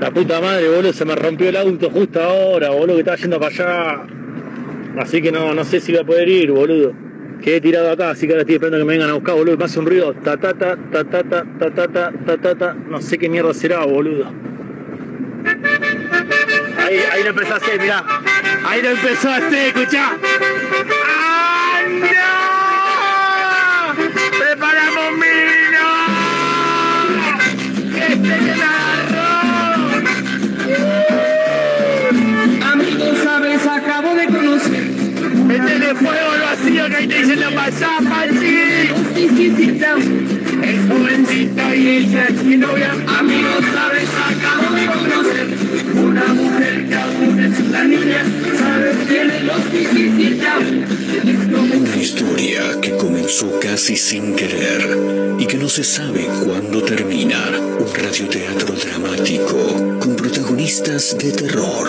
La puta madre, boludo, se me rompió el auto justo ahora, boludo, que estaba yendo para allá. Así que no, no sé si voy a poder ir, boludo. Quedé tirado acá, así que ahora estoy esperando que me vengan a buscar, boludo. Hace un ruido, ta ta ta ta ta ta ta ta ta ta ta ta. No sé qué mierda será, boludo. Ahí, ahí lo empezaste, mirá. Ahí lo empezaste, escuchá. ¡Anda! ¡Preparamos un vino! ¡Que se me agarró! Amigos, sabes, acabo de conocer ¡Métele fuego al vacío que ahí te dicen la pasada. Es jovencita y ella es mi novia. Amigos, sabes, acabo de conocer una mujer que aún es una niña. Sabes, tiene los. Una historia que comenzó casi sin querer y que no se sabe cuándo termina. Un radioteatro dramático con protagonistas de terror.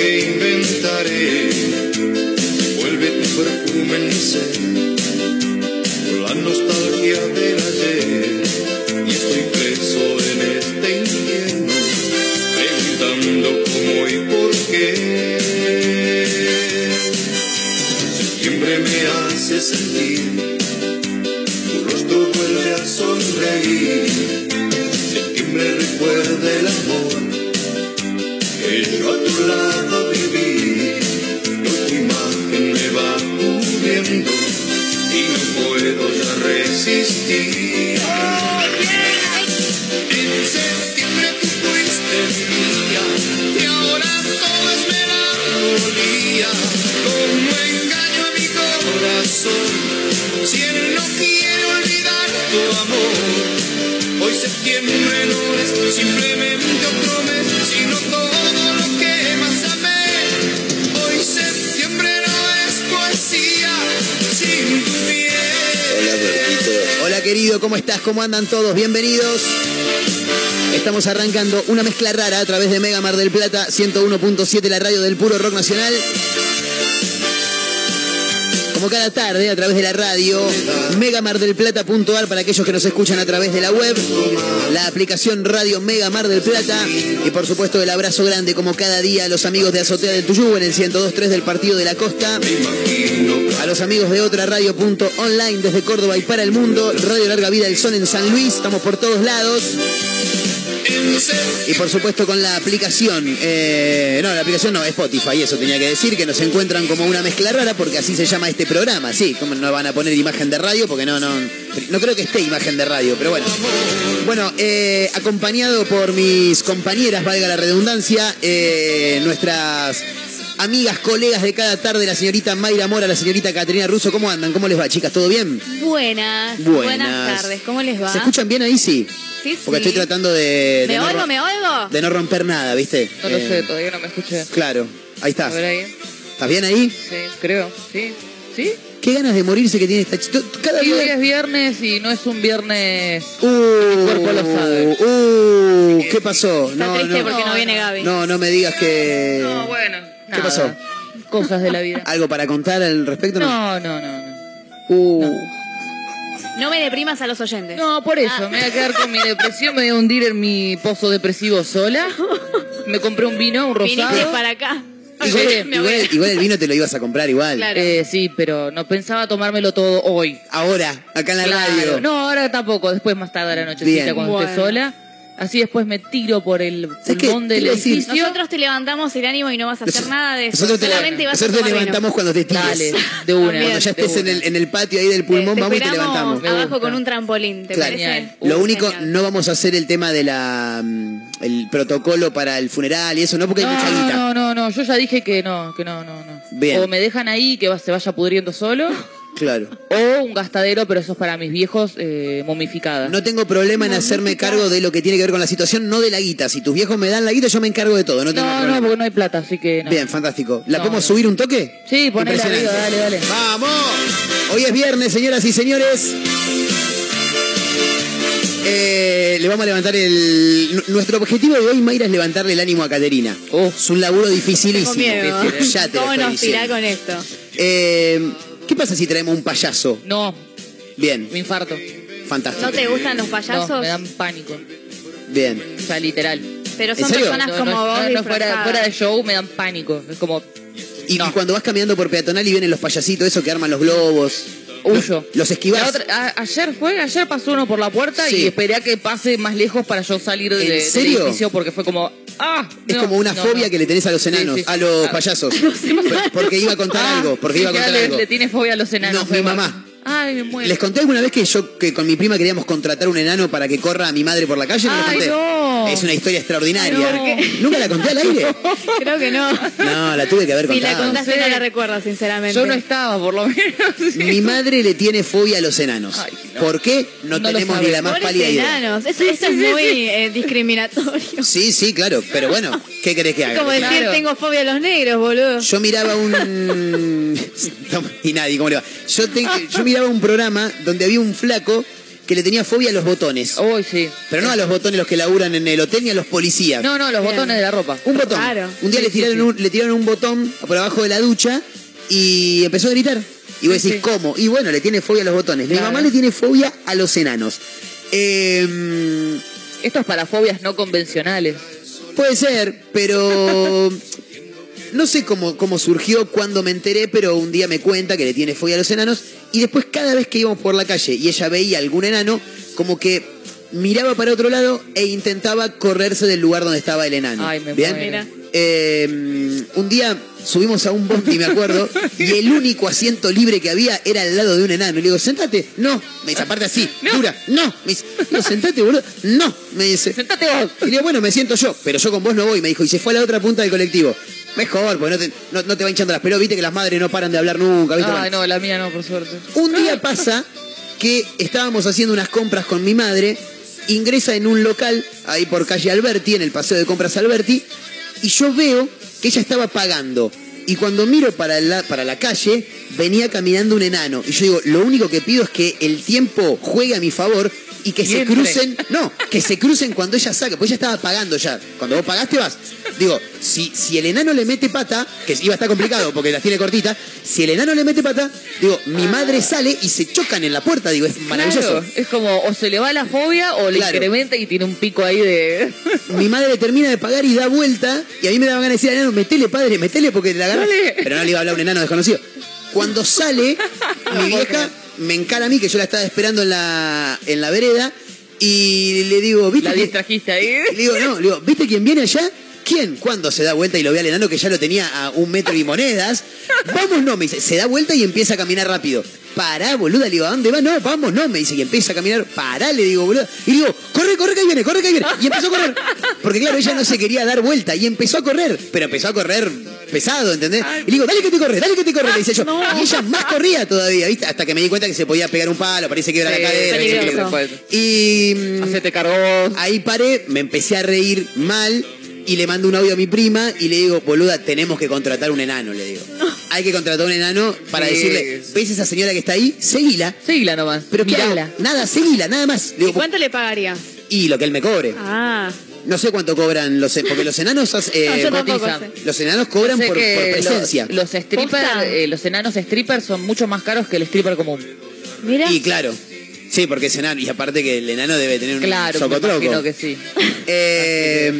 que inventaré. Vuelve tu perfume en ser, la nostalgia de la You. ¿Cómo estás? ¿Cómo andan todos? Bienvenidos. Estamos arrancando una mezcla rara a través de Mega Mar del Plata 101.7, la radio del puro rock nacional. Como cada tarde, a través de la radio, megamardelplata.ar para aquellos que nos escuchan a través de la web, la aplicación Radio Mega Mar del Plata y por supuesto el abrazo grande como cada día a los amigos de Azotea del Tuyú en el 102.3 del Partido de la Costa, a los amigos de otra radio.online desde Córdoba y para el mundo, Radio Larga Vida del Sol en San Luis, estamos por todos lados. Y por supuesto con la aplicación, eh, no, la aplicación no, Spotify, eso tenía que decir, que nos encuentran como una mezcla rara porque así se llama este programa, sí, como no van a poner imagen de radio porque no, no, no creo que esté imagen de radio, pero bueno. Bueno, eh, acompañado por mis compañeras, valga la redundancia, eh, nuestras amigas, colegas de cada tarde, la señorita Mayra Mora, la señorita Caterina Russo, ¿cómo andan? ¿Cómo les va, chicas? ¿Todo bien? Buenas, Buenas. buenas tardes, ¿cómo les va? ¿Se escuchan bien ahí? Sí. Sí, Porque sí. estoy tratando de... de ¿Me no oigo, me oigo? De no romper nada, ¿viste? No lo Eh, sé, todavía no me escuché. Claro, ahí A estás. ver ahí. ¿Estás bien ahí? Sí, creo. ¿Sí? ¿Sí? Qué ganas de morirse que tiene esta chica. Cada Y hoy día... es viernes y no es un viernes... Uh, cuerpo lo sabe. Uh, ¿qué pasó? Está triste porque no viene Gaby. No, no me digas que... No, bueno. ¿Qué nada. pasó? Cosas de la vida. ¿Algo para contar al respecto? No, no, no, no. Uh, No me deprimas a los oyentes. No, por eso, Ah. me voy a quedar con mi depresión, me voy a hundir en mi pozo depresivo sola. Me compré un vino, un Viniste rosado. para acá. igual, igual- igual el vino te lo ibas a comprar igual. Claro. Eh, sí, pero no pensaba tomármelo todo hoy. Ahora, acá en la Claro. radio. No, ahora tampoco, después más tarde a la nochecita Bien. cuando esté Bueno. sola. Así después me tiro por el pulmón del edificio. Nosotros te levantamos el ánimo y no vas a hacer nada de eso. Nosotros te, Solamente vas a nosotros te tomar vino. levantamos cuando te tires. Dale, de una. También. Cuando ya estés en el, en el patio ahí del pulmón, Te vamos y te levantamos. Abajo con un trampolín, ¿te Claro. parece? Genial. Lo único, genial. no vamos a hacer el tema de la mm, el protocolo para el funeral y eso, no, porque hay mucha No, guita. no, no, no, yo ya dije que no, que no, no, no. Bien. O me dejan ahí que va- se vaya pudriendo solo, Claro. O un gastadero, pero eso es para mis viejos eh, momificadas. No tengo problema en hacerme cargo de lo que tiene que ver con la situación, no de la guita. Si tus viejos me dan la guita, yo me encargo de todo. No tengo no, problema. no, porque no hay plata, así que no. Bien, fantástico. ¿La No, podemos no. subir un toque? Sí, ponela Impresionante. arriba, dale, dale. ¡Vamos! Hoy es viernes, señoras y señores. Eh, le vamos a levantar el. nu- Nuestro objetivo de hoy, Mayra, es levantarle el ánimo a Caterina. Oh. Es un laburo dificilísimo. Tengo miedo. Ya te lo ¿Cómo estoy nos tirá diciendo. con esto? Eh, ¿Qué pasa si traemos un payaso? No, Bien, me infarto. fantástico. ¿No te gustan los payasos? No, me dan pánico. Bien. O sea, literal. Pero ¿En son serio? personas No, como no, vos no, fuera, de show me dan pánico. Es como, Y, No. y cuando vas caminando por peatonal y vienen los payasitos, esos que arman los globos. Huyo. Los, los esquivás. La otra- a- ayer fue, ayer pasó uno por la puerta Sí. y esperé a que pase más lejos para yo salir de, ¿En del serio? edificio porque fue como, ah, Es no, como una no, fobia no. que le tenés a los enanos, Sí, sí. a los Ah. payasos. Porque iba a contar Ah, algo, porque iba a contar le, algo. le tiene fobia a los enanos. No, mi mamá. Ay, me muero. ¿Les conté alguna vez que yo que con mi prima queríamos contratar un enano para que corra a mi madre por la calle? ¿No les Ay, conté? No. Es una historia extraordinaria. ¿Nunca la conté al aire? Creo que no. No, la tuve que haber Si la contado. contaste Sí. no la recuerdo, sinceramente. Yo no estaba, por lo menos. Mi madre le tiene fobia a los enanos. Ay, no. ¿Por qué? No, tenemos ni la más pálida idea. enanos. Eso, eso es muy eh, discriminatorio. Sí, sí, claro. Pero bueno, ¿qué querés que Es haga? como decir, Claro. tengo fobia a los negros, boludo. Yo miraba un. y nadie, ¿cómo le va? Yo, te- yo miraba un programa donde había un flaco que le tenía fobia a los botones. Uy, sí. Pero no a los botones los que laburan en el hotel ni a los policías. No, no, los Bien. botones de la ropa. Un botón. Claro. Un día Sí, le, sí, tiraron sí. Un, le tiraron un botón por abajo de la ducha y empezó a gritar. Y vos Sí, decís, sí. ¿cómo? Y bueno, le tiene fobia a los botones. Mi Claro. mamá le tiene fobia a los enanos. Eh, Esto es para fobias no convencionales. Puede ser, pero no sé cómo, cómo surgió, cuándo me enteré, pero un día me cuenta que le tiene fobia a los enanos y después cada vez que íbamos por la calle y ella veía algún enano, como que miraba para otro lado e intentaba correrse del lugar donde estaba el enano. Ay, me. Eh, un día subimos a un bondi, me acuerdo, y el único asiento libre que había era al lado de un enano. Y le digo, sentate. No. Me dice, aparte así, dura. No. Me dice, no, sentate, boludo. No. Me dice. Sentate vos. Y le digo, bueno, me siento yo, pero yo con vos no voy. Me dijo, y se fue a la otra punta del colectivo. Mejor, porque no te, no, no te va hinchando las pelotas. Viste que las madres no paran de hablar nunca. ¿viste? Ay, no, la mía no, por suerte. Un día pasa que estábamos haciendo unas compras con mi madre, ingresa en un local ahí por calle Alberti, en el paseo de compras Alberti, y yo veo que ella estaba pagando. Y cuando miro para la, para la calle, venía caminando un enano. Y yo digo, lo único que pido es que el tiempo juegue a mi favor y que se crucen. No, que se crucen cuando ella saque, pues ella estaba pagando ya. Cuando vos pagaste vas. Digo, si, si el enano le mete pata, que iba a estar complicado porque las tiene cortitas, si el enano le mete pata, digo, mi madre sale y se chocan en la puerta, digo, es maravilloso. Claro, es como o se le va la fobia o le Claro. incrementa y tiene un pico ahí de. Mi madre termina de pagar y da vuelta, y a mí me daba ganas de decir al enano, metele padre, metele porque la agarras. Dale. Pero no le iba a hablar un enano desconocido. Cuando sale, mi vieja me encara a mí, que yo la estaba esperando en la, en la vereda, y le digo, ¿viste? La distrajiste ahí. Y le digo, no, le digo, ¿viste quién viene allá? ¿Quién? ¿Cuándo se da vuelta y lo ve al enano que ya lo tenía a un metro y monedas? Vamos, no, me dice, se da vuelta y empieza a caminar rápido. Pará, boluda, le digo, ¿a dónde va? No, vamos, no, me dice, y empieza a caminar, pará, le digo, boluda. Y digo, corre, corre, que ahí viene, corre, que ahí viene. Y empezó a correr. Porque claro, ella no se quería dar vuelta y empezó a correr, pero empezó a correr pesado, ¿entendés? Y le digo, dale que te corre, dale que te corre, le dice yo. Y ella más corría todavía, ¿viste? Hasta que me di cuenta que se podía pegar un palo, parece que era Sí, la cadera. Y mm, Hacete cargo vos. Ahí paré, me empecé a reír mal y le mando un audio a mi prima y le digo, boluda, tenemos que contratar un enano, le digo. Hay que contratar un enano para Sí. decirle, ¿ves esa señora que está ahí? Seguila. Seguila nomás. Pero. Mirala. Nada, seguila, nada más. Le ¿Y cuánto le pagarías? y lo que él me cobre. Ah, No sé cuánto cobran los porque los enanos eh, No, cotizan. los enanos cobran por, que por presencia. Los, los eh, los enanos strippers son mucho más caros que el stripper común. mira. Y claro. Sí, porque es enano. Y aparte que el enano debe tener un Claro, socotroco. imagino que sí. Eh,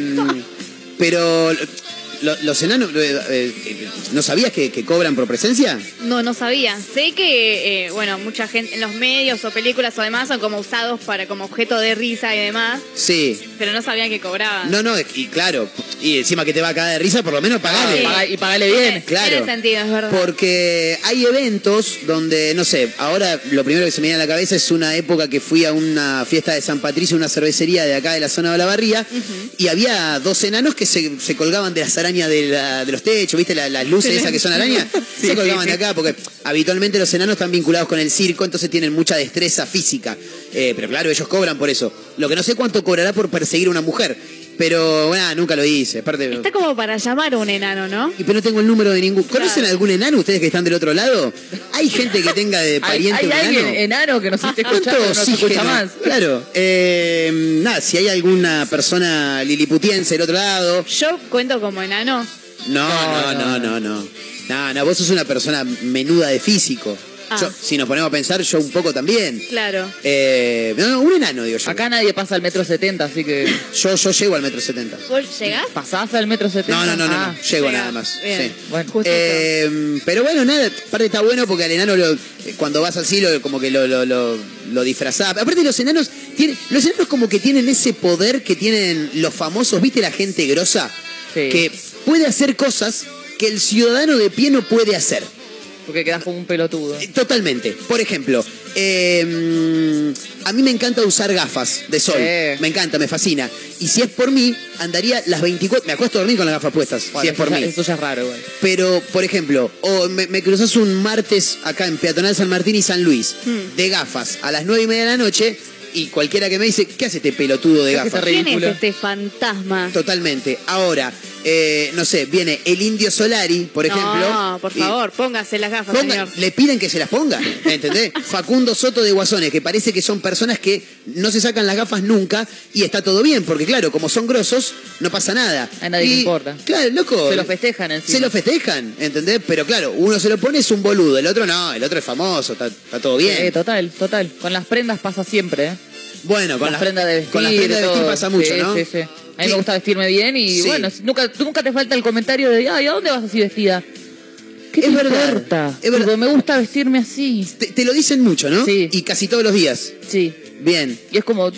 pero lo- los enanos, eh, eh, ¿no sabías que, que cobran por presencia? No, no sabía. Sé que, eh, bueno, mucha gente en los medios o películas o demás son como usados para como objeto de risa y demás, Sí. pero no sabían que cobraban. No, no, y claro, y encima que te va a caer de risa, por lo menos pagale. Sí. Paga- y pagale bien. Tiene- claro. Tiene sentido, es verdad. Porque hay eventos donde, no sé, ahora lo primero que se me viene a la cabeza es una época que fui a una fiesta de San Patricio, una cervecería de acá de la zona de la barría, y había dos enanos que se, se colgaban de las arañas araña de, la- de los techos, ¿viste? La- las luces esas que son arañas. se colgaban de acá porque habitualmente los enanos están vinculados con el circo, entonces tienen mucha destreza física. Eh, pero claro, ellos cobran por eso. Lo que no sé cuánto cobrará por perseguir a una mujer. Pero, bueno, nunca lo hice. Aparte, Está como para llamar a un enano, ¿no? y pero no tengo el número de ningún. ¿Conocen Claro. algún enano ustedes que están del otro lado? ¿Hay gente que tenga de Hay, pariente hay un alguien enano? enano que nos esté ¿Cuánto escuchando, no escucha oxígeno? más. Claro. Eh, nada, si hay alguna persona liliputiense del otro lado. Yo cuento como enano. No, no, no, no, no. No, no, vos sos una persona menuda de físico. Ah. Yo, si nos ponemos a pensar, yo un poco también. Claro. Eh, no, no, un enano, digo yo. Acá nadie pasa al metro setenta, así que. Yo, yo llego al metro setenta. ¿Vos llegás? ¿Pasás al metro setenta? No, no, no, no, Ah, no, llego llega. nada más. Bien. Sí. Bueno, Justito. Eh, pero bueno, nada, aparte está bueno porque al enano lo- cuando vas así lo, como que lo, lo, lo, lo disfrazás. Aparte los enanos tienen, los enanos como que tienen ese poder que tienen los famosos, ¿viste la gente grosa? Sí. Que puede hacer cosas que el ciudadano de pie no puede hacer. Porque quedás como un pelotudo. Eh, Totalmente. Por ejemplo, eh, a mí me encanta usar gafas de sol. Sí. Me encanta, me fascina. Y si es por mí, andaría las 24... Me acuesto a dormir con las gafas puestas, si es por mí. eso ya es raro, güey. Pero, por ejemplo, o me, me cruzas un martes acá en Peatonal San Martín y San Luis, Hmm. de gafas, a las nueve y media de la noche, y cualquiera que me dice, ¿qué hace este pelotudo de gafas? ¿Quién ridículo. es este fantasma? Totalmente. Ahora, eh, no sé, viene el Indio Solari, por ejemplo. No, por y- favor, póngase las gafas, ponga- señor. le piden que se las ponga, ¿entendés? Facundo Soto de Guasones, que parece que son personas que no se sacan las gafas nunca y está todo bien, porque claro, como son grosos, no pasa nada. A nadie le importa. Claro, loco. Se lo festejan encima. Se lo festejan, ¿entendés? Pero claro, uno se lo pone es un boludo, el otro no, el otro es famoso, está, está todo bien. Eh, total, total. Con las prendas pasa siempre, ¿eh? Bueno, con las prendas de vestir. Con las prendas de vestir todo. pasa mucho, Sí, ¿no? Sí, sí. A mí me gusta vestirme bien y bueno, nunca, nunca te falta el comentario de, ay, ¿a dónde vas así vestida? ¿Qué te Es verdad, importa? es verdad. Me gusta vestirme así. Te, te lo dicen mucho, ¿no? Sí. Y casi todos los días. Sí. Bien. Y es como,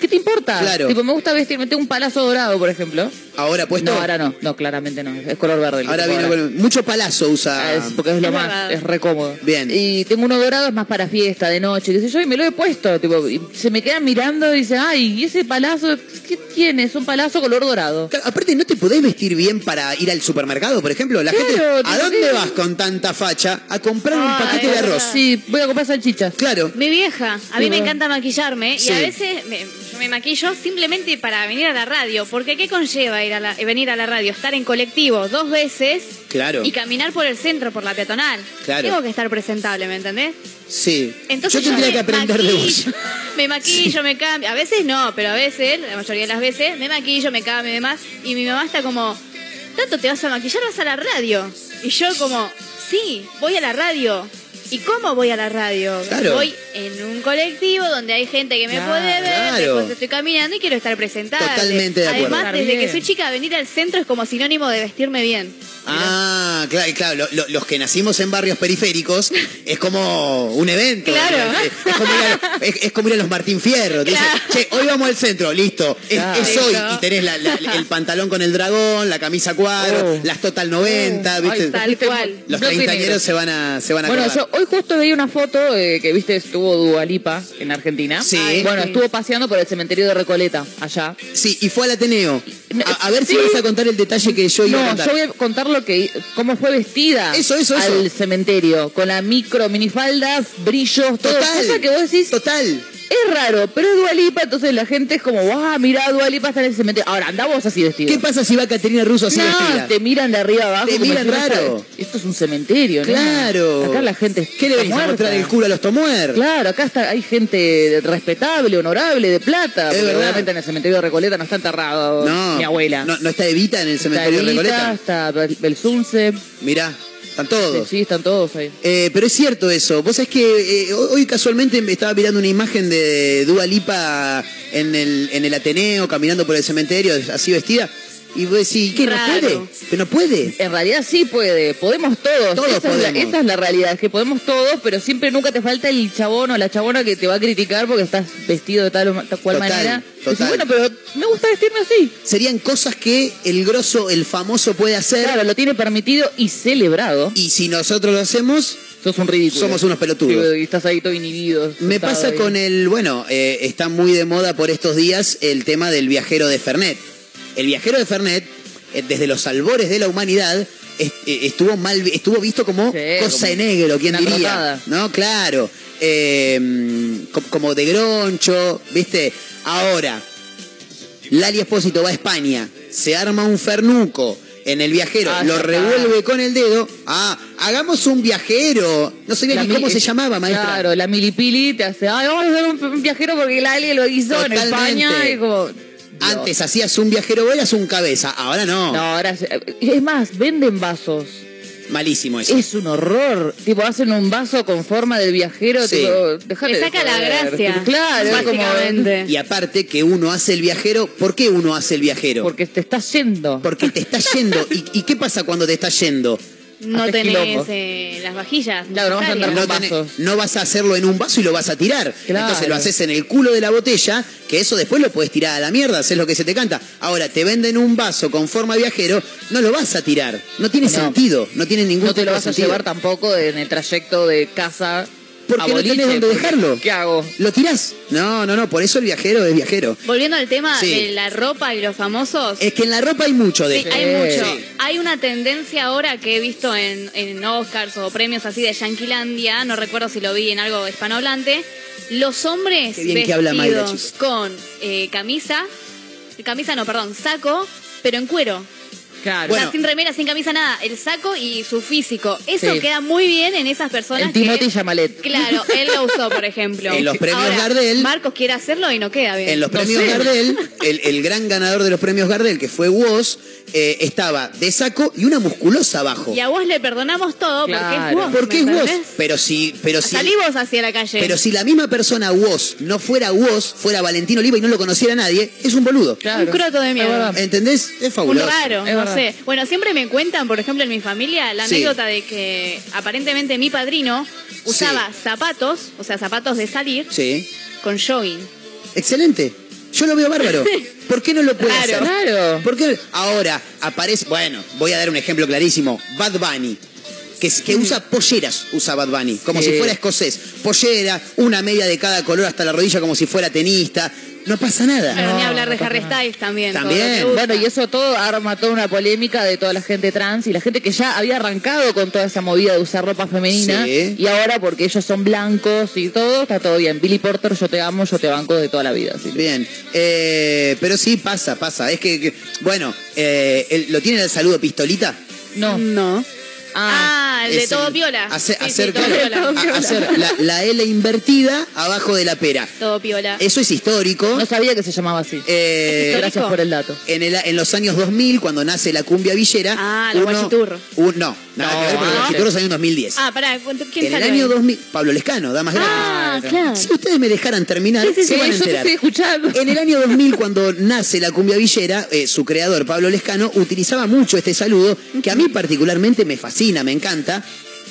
¿qué te importa? Claro. Tipo, me gusta vestirme. Tengo un palazo dorado, por ejemplo. Ahora puesto. No, ahora no. No, claramente no. Es color verde. Ahora viene con mucho palazo Ah, usa. es porque es lo Es más, verdad. es re cómodo. Bien. Y tengo uno dorado, es más para fiesta, de noche, qué sé yo, y me lo he puesto. Tipo, y se me quedan mirando y dicen, ay, ¿y ese palazo? ¿Qué tiene? Es un palazo color dorado. Claro, Aparte, ¿no te podés vestir bien para ir al supermercado, por ejemplo? La Claro, gente, ¿a dónde vas con tanta facha? A comprar un Ay, paquete de arroz. verdad. Sí, voy a comprar salchichas. Claro. Mi vieja, a mí Sí, me encanta maquillarme Sí. y a veces me, yo me maquillo simplemente para venir a la radio, porque ¿qué conlleva ir a la- venir a la radio? Estar en colectivo dos veces Claro. y caminar por el centro, por la peatonal. Claro. Tengo que estar presentable, ¿me entendés? Sí. Entonces Yo tendría que aprender de vos. maquillo, Me maquillo, me cambio. A veces no, pero a veces, la mayoría de las veces, me maquillo, me cambio y demás. Y mi mamá está como, ¿tanto te vas a maquillar? Vas a la radio. Y yo como, sí, voy a la radio. ¿Y cómo voy a la radio? Claro. Voy en un colectivo donde hay gente que me Claro, puede ver, claro. después estoy caminando y quiero estar presentable. Totalmente de acuerdo. Además, desde bien. que soy chica, venir al centro es como sinónimo de vestirme bien. Ah, claro, claro. lo- lo- los que nacimos en barrios periféricos es como un evento. Claro. Es, es como, ir a, es- es como ir a los Martín Fierro. Dicen, che, hoy vamos al centro, listo. Es, Claro. es hoy. Y tenés la- la- el pantalón con el dragón, la camisa cuadro, Oh. las total 90, ¿viste? Ay, Tal cual. los treintañeros se van a, se van a Bueno, yo hoy justo veía una foto eh, que, viste, estuvo Dualipa en Argentina. Sí. Ay, Bueno, sí. estuvo paseando por el cementerio de Recoleta, allá. Sí, y fue al Ateneo. A, a ver si vas a contar el detalle que yo iba a No, contar. yo voy a contar lo que, cómo fue vestida Eso, eso, eso. al cementerio, con la micro, minifaldas, brillos, todo. Total. Cosa que vos decís, Total. Es raro, pero es Dualipa, entonces la gente es como, ah, mirá, Dualipa está en el cementerio. Ahora, andamos así vestidos. ¿Qué pasa si va Caterina Russo así no, vestida? te miran de arriba abajo. Te miran diciendo, raro. Esto, es un cementerio, ¿no? Claro. Acá la gente ¿Qué le está venís a mostrar el culo a los Tomuer? Claro, acá está, hay gente respetable, honorable, de plata. Es porque verdad. en el cementerio de Recoleta no está enterrado No. mi abuela. No, no está Evita en el está cementerio de Evita, Recoleta. está Bel- Belsunce. Mirá, están todos. Sí, están todos ahí. Eh, pero es cierto eso. Vos sabés que eh, hoy casualmente me estaba mirando una imagen de Dua Lipa en el, en el Ateneo, caminando por el cementerio, así vestida. Y vos decís, ¿qué? ¿No puede? ¿Que no puede? En realidad sí puede, podemos todos. Todos esa, Es podemos. la, esa es la realidad, es que podemos todos, pero siempre nunca te falta el chabón o la chabona que te va a criticar porque estás vestido de tal o tal cual Total, manera. total. Decís, bueno, pero me gusta vestirme así. Serían cosas que el grosso, el famoso puede hacer. Claro, lo tiene permitido y celebrado. Y si nosotros lo hacemos, Sos un ridículo. Somos unos pelotudos. Sí, estás ahí todo inhibido. Me pasa ahí. con el, bueno, eh, está muy de moda por estos días el tema del viajero de Fernet. El viajero de Fernet eh, desde los albores de la humanidad, eh, estuvo mal, estuvo visto como Sí, cosa de negro, ¿quién diría? ¿No? Claro. Eh, co- como de groncho, ¿viste? Ahora, Lali Espósito va a España, se arma un fernuco en el viajero, Ah, lo está. revuelve con el dedo. Ah, hagamos un viajero. No sabía ni cómo se llamaba, maestra. Claro, la milipili te hace, ay, vamos a hacer un, viajero porque la Ali lo hizo en. España y como... Antes hacías un viajero, eras un cabeza. Ahora no. No, ahora... se- Es más, venden vasos. Malísimo eso. Es un horror. Tipo, hacen un vaso con forma del viajero. Sí. Tipo, dejate Le de saca la gracia. Claro, es como... básicamente. Y aparte que uno hace el viajero, ¿por qué uno hace el viajero? Porque te estás yendo. Porque te está yendo. ¿Y, y qué pasa cuando te está yendo? No Haces tenés eh, las vajillas. Claro, vamos a andar necesarias. No, con tenés- vasos. no vas a hacerlo en un vaso y lo vas a tirar. Claro. Entonces lo haces en el culo de la botella, que eso después lo puedes tirar a la mierda, haces lo que se te canta. Ahora, te venden un vaso con forma de viajero, no lo vas a tirar. No tiene No. sentido, no tiene ningún No te lo vas a sentido. llevar tampoco en el trayecto de casa Porque a no boliche, tenés dónde dejarlo. ¿Qué hago? ¿Lo tirás? No, no, no, por eso el viajero es viajero. Volviendo al tema Sí. de la ropa y los famosos. Es que en la ropa hay mucho de Sí, hay mucho. Sí. Hay una tendencia ahora que he visto en, en Oscars o premios así de Yanquilandia, no recuerdo si lo vi en algo hispanohablante, los hombres Qué bien que habla Mayra, vestidos con eh, camisa, camisa no, perdón, saco, pero en cuero. Claro. O sea, Bueno. sin remera, sin camisa, nada. El saco y su físico. Eso Sí. queda muy bien en esas personas el Timothy que... Chamalet. Claro, él lo usó, por ejemplo. En los premios Ahora, Gardel- Marcos quiere hacerlo y no queda bien. En los No premios sé. Gardel, el, el gran ganador de los premios Gardel, que fue Woz, eh, estaba de saco y una musculosa abajo. Y a vos le perdonamos todo porque es Claro. vos. ¿Por qué es ¿me Woz? Pero si, pero si, Salí vos hacia la calle. pero si la misma persona Woz no fuera Woz, fuera Valentino Oliva y no lo conociera nadie, es un boludo. Claro. Un croto de mierda. ¿Entendés? Es Un fabuloso. raro, Es. Sé. Bueno, siempre me cuentan, por ejemplo, en mi familia, la Sí. anécdota de que aparentemente mi padrino usaba zapatos, o sea, zapatos de salir, Sí. con jogging. Excelente. Yo lo veo bárbaro. ¿Por qué no lo puede Claro. hacer? Claro. ¿Por qué? Ahora aparece, bueno, voy a dar un ejemplo clarísimo. Bad Bunny. Que, usa polleras, usa Bad Bunny, como Sí. si fuera escocés. Pollera, una media de cada color hasta la rodilla como si fuera tenista. No pasa nada. Pero ni hablar de no Harry. Styles también. También. Bueno, y eso todo arma toda una polémica de toda la gente trans y la gente que ya había arrancado con toda esa movida de usar ropa femenina Sí. y ahora porque ellos son blancos y todo, está todo bien. Billy Porter, yo te amo, yo te banco de toda la vida. que- Bien, Eh, pero sí pasa, pasa. Es que, que- bueno, eh, el- ¿lo tiene el saludo pistolita? No. No. Ah, Ah, el de todo el- piola. Hacer, Sí, sí, hacer, todo claro, piola. a- hacer la, la L invertida abajo de la pera. Todo piola. Eso es histórico. no sabía que se llamaba así. Eh, ¿Es Gracias por el dato. en, el- en los años 2000, cuando nace la cumbia villera. Ah, los guachiturros. un- no, nada No, que ver, los ah, guachiturros salió en 2010. Ah, pará, ¿cuánto- ¿quién en el año ahí? 2000, Pablo Lescano, Damas Gratis. Ah, claro. Si ustedes me dejaran terminar, Sí, sí, se sí, van a yo te enterar. estoy escuchando. En el año 2000, cuando nace la cumbia villera, eh, su creador, Pablo Lescano, utilizaba mucho este saludo, que a mí particularmente me fascina, me encanta,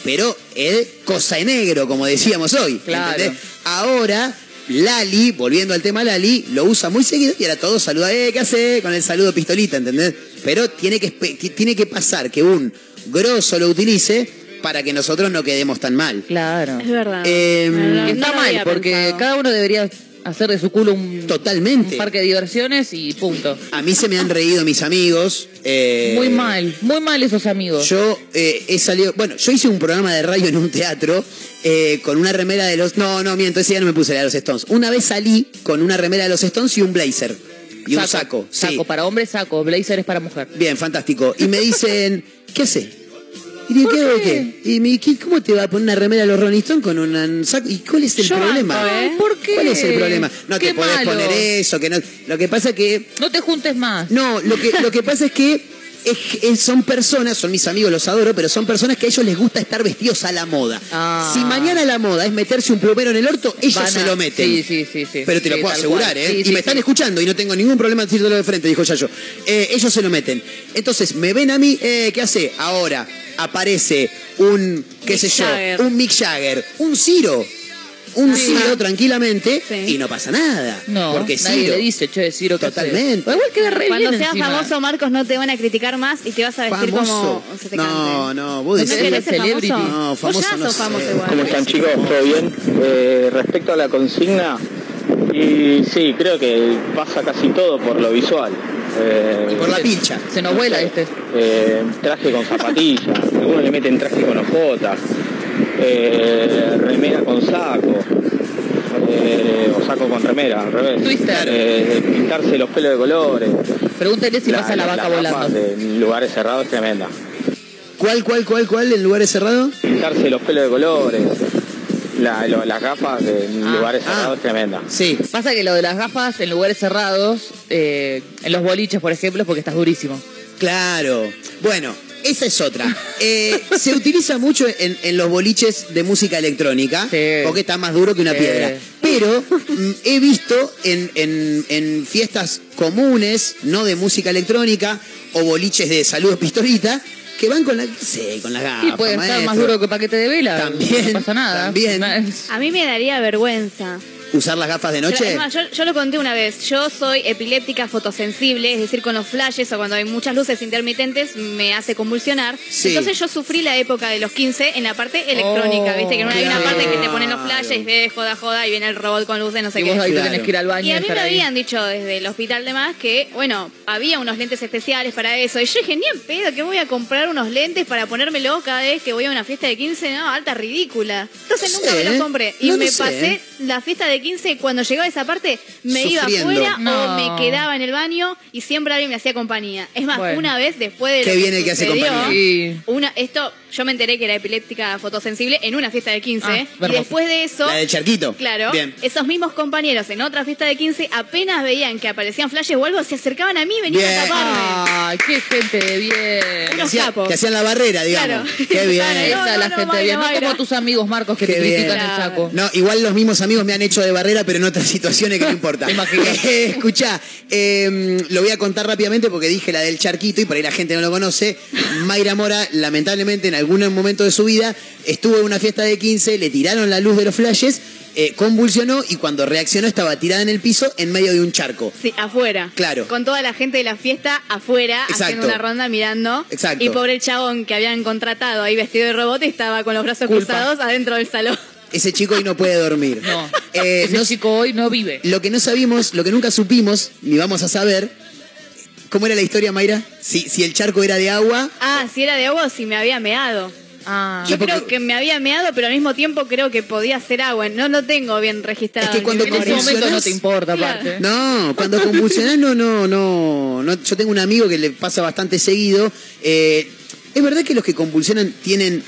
pero es cosa de negro, como decíamos hoy. Claro. ¿entendés? Ahora, Lali, volviendo al tema Lali, lo usa muy seguido y ahora todos saludan, eh, ¿qué hace? Con el saludo pistolita, ¿entendés? Pero tiene que, tiene que pasar que un grosso lo utilice para que nosotros no quedemos tan mal. Claro. Es verdad. Eh, No, está mal, porque pensado. cada uno debería hacer de su culo un, Totalmente. un parque de diversiones y punto. A mí se me han reído mis amigos. eh, Muy mal, muy mal esos amigos. Yo eh, he salido. Bueno, yo hice un programa de radio en un teatro eh, con una remera de los. No, no, miento, ese día no me puse la de los Stones. Una vez salí con una remera de los Stones y un blazer. Y un saco. sí. Saco, para hombre saco, blazer es para mujer. Bien, fantástico. Y me dicen, ¿qué hace? Y ¿Por ¿qué qué? Y me dice, ¿cómo te va a poner una remera de los Rolling Stones con un saco? ¿Y cuál es el Yo problema? banco, ¿eh? ¿Por qué? ¿Cuál es el problema? No Qué te podés malo. poner eso, que no. Lo que pasa que No te juntes más. No, lo que, lo que pasa es que es- es- son personas, son mis amigos, los adoro, pero son personas que a ellos les gusta estar vestidos a la moda. Ah. Si mañana la moda es meterse un plumero en el orto, ellos Van se lo meten. Sí, sí, sí, sí. Pero te lo puedo asegurar, cual. ¿eh? Sí, y sí, me están escuchando y no tengo ningún problema en decírtelo de frente, dijo Yayo. Eh, ellos se lo meten. Entonces, me ven a mí, eh, ¿qué hace? Ahora aparece un, qué Mick sé yo, un Mick Jagger, un Ciro. Un Sí. Ciro tranquilamente Sí. y no pasa nada. No, porque nadie Ciro. le dice, che, Ciro. Totalmente. Igual queda re Cuando bien seas encima. famoso, Marcos, no te van a criticar más y te vas a vestir Famoso. como se te No, no, vos ¿No decís- ser Celebrity. famoso? No, famoso Vos ya no sos sé. famoso igual. ¿Cómo están chicos? ¿Todo bien? Eh, respecto a la consigna, y sí, creo que pasa casi todo por lo visual. Eh, Por la pincha. Se nos vuela este. eh, traje con zapatillas, algunos le meten traje con ojotas, eh, remera con saco, eh, o saco con remera, al revés. Twister. Eh, pintarse los pelos de colores. Pregúntale si pasa la vaca gafas volando. de- en lugares cerrados es tremenda. ¿Cuál, cuál, cuál, cuál? ¿En lugares cerrados? Pintarse los pelos de colores. La- lo- las gafas de en Ah. lugares Ah. cerrados es tremenda. Sí. Pasa que lo de las gafas en lugares cerrados, eh, en los boliches, por ejemplo, es porque estás durísimo. Claro. Bueno, esa es otra. Eh, se utiliza mucho en, en los boliches de música electrónica, Sí. porque está más duro que una Sí. piedra. Pero mm, he visto en, en- en fiestas comunes, no de música electrónica, o boliches de saludos pistolita, que van con la, sí, con las gafas. y puede estar más duro que paquete de vela. También, No pasa nada. también. A mí me daría vergüenza. ¿Usar las gafas de noche? es más, yo, yo lo conté una vez. Yo soy epiléptica fotosensible, es decir, con los flashes o cuando hay muchas luces intermitentes me hace convulsionar. Sí. Entonces yo sufrí la época de los 15 en la parte electrónica, Oh, ¿viste? Que no hay una claro. parte que te ponen los flashes, ves, joda, joda, y viene el robot con luces, no sé Y qué. vos ahí te Claro. tenés que ir al baño Y a mí me habían dicho desde el hospital de más que, bueno, había unos lentes especiales para eso. Y yo dije, ni en pedo, que voy a comprar unos lentes para ponérmelo cada vez que voy a una fiesta de 15, no, alta ridícula. Entonces No nunca sé, me los compré. Y no me sé, pasé la fiesta de 15 cuando llegaba esa parte, me Sufriendo. iba afuera No. o me quedaba en el baño y siempre alguien me hacía compañía. Es más, Bueno. una vez después de lo Qué que bien el que hace compañía. Sí. Una, esto, yo me enteré que era epiléptica fotosensible en una fiesta de 15. Ah, y después de eso. La del charquito. Claro. Bien. Esos mismos compañeros en otra fiesta de 15 apenas veían que aparecían flashes o algo, se acercaban a mí y venían Bien. a taparme. Ay, qué gente de bien. Unos hacía- capos. que hacían la barrera, digamos. Claro. Qué bien. Claro, Esa No, no, la no, gente bien. No como tus amigos, Marcos, que Qué te bien. critican el saco. No, igual los mismos amigos me han hecho de barrera, pero en otras situaciones que no importa. Eh, escuchá, eh, lo voy a contar rápidamente porque dije la del charquito y por ahí la gente no lo conoce. Mayra Mora, lamentablemente, en algún momento de su vida, estuvo en una fiesta de 15, le tiraron la luz de los flashes, eh, convulsionó y cuando reaccionó estaba tirada en el piso en medio de un charco. Sí, afuera. Claro. Con toda la gente de la fiesta afuera, Exacto. haciendo una ronda mirando. Exacto. Y pobre el chabón que habían contratado ahí vestido de robot estaba con los brazos Culpa. cruzados adentro del salón. Ese chico hoy no puede dormir. No. Eh, Ese no- chico hoy no vive. Lo que no sabimos, lo que nunca supimos, ni vamos a saber, ¿cómo era la historia, Mayra? Si, si el charco era de agua, Ah, si era de agua o si me había meado. Ah. Yo creo que me había meado, pero al mismo tiempo creo que podía ser agua. No lo tengo bien registrado. Es que en cuando en ese momento no te importa, Claro. aparte. No, cuando convulsionás no, no, no, no. Yo tengo un amigo que le pasa bastante seguido. Eh, ¿Es verdad que los que convulsionan tienen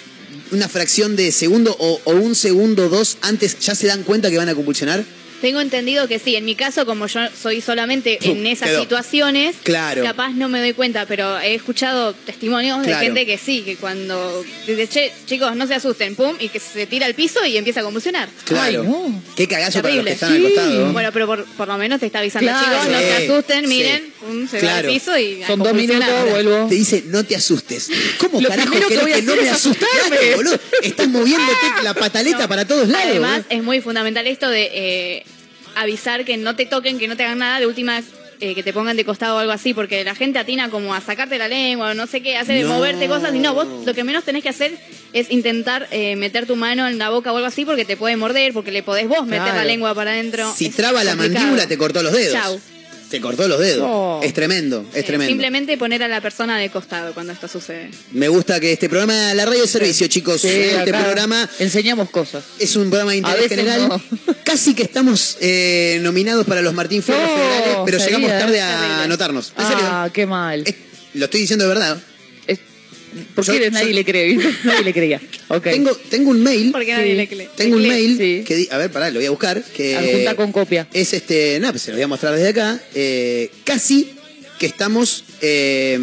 una fracción de segundo o, o un segundo, dos antes ya se dan cuenta que van a convulsionar? Tengo entendido que sí. En mi caso, como yo soy solamente en esas quedó. situaciones, Claro. capaz no me doy cuenta, pero he escuchado testimonios Claro. de gente que sí, que cuando dice, che, chicos, no se asusten, pum, y que se tira al piso y empieza a convulsionar. Claro. Ay, no. Qué cagazo para los que Terrible. están al costado. ¿no? Bueno, pero por, por lo menos te está avisando, Claro. chicos, no Sí, se asusten, sí. miren, pum, se Claro. va al piso y Son dos minutos, vuelvo. Te dice, no te asustes. ¿Cómo Lo carajo primero que voy a que no hacer me asustarme. Claro, boludo. Estás moviéndote la pataleta No. para todos lados. Además, boludo. es muy fundamental esto de eh, avisar que no te toquen, que no te hagan nada, de última eh, que te pongan de costado o algo así, porque la gente atina como a sacarte la lengua o no sé qué, hace de No. moverte cosas y no, vos lo que menos tenés que hacer es intentar eh, meter tu mano en la boca o algo así porque te puede morder, porque le podés vos meter Claro. la lengua para adentro. si Es traba la mandíbula, te cortó los dedos. Chau. Te cortó los dedos. Oh. Es tremendo, es Eh, tremendo. Simplemente poner a la persona de costado cuando esto sucede. Me gusta que este programa, la radio de servicio, chicos, Sí, este programa enseñamos cosas. es un programa de A interés veces general. no. Casi que estamos eh, nominados para los Martín Fierro federales, pero llegamos tarde a anotarnos. En serio. Ah, qué mal. Es- lo estoy diciendo de verdad. Es- ¿Por Yo- qué nadie yo- le cree? nadie le creía. Ok. Tengo, tengo un mail. Porque nadie le cree. Tengo un mail sí. que di- a ver, pará, lo voy a buscar. Que Adjunta con copia. Es este, no, pues se lo voy a mostrar desde acá. eh, casi que estamos eh,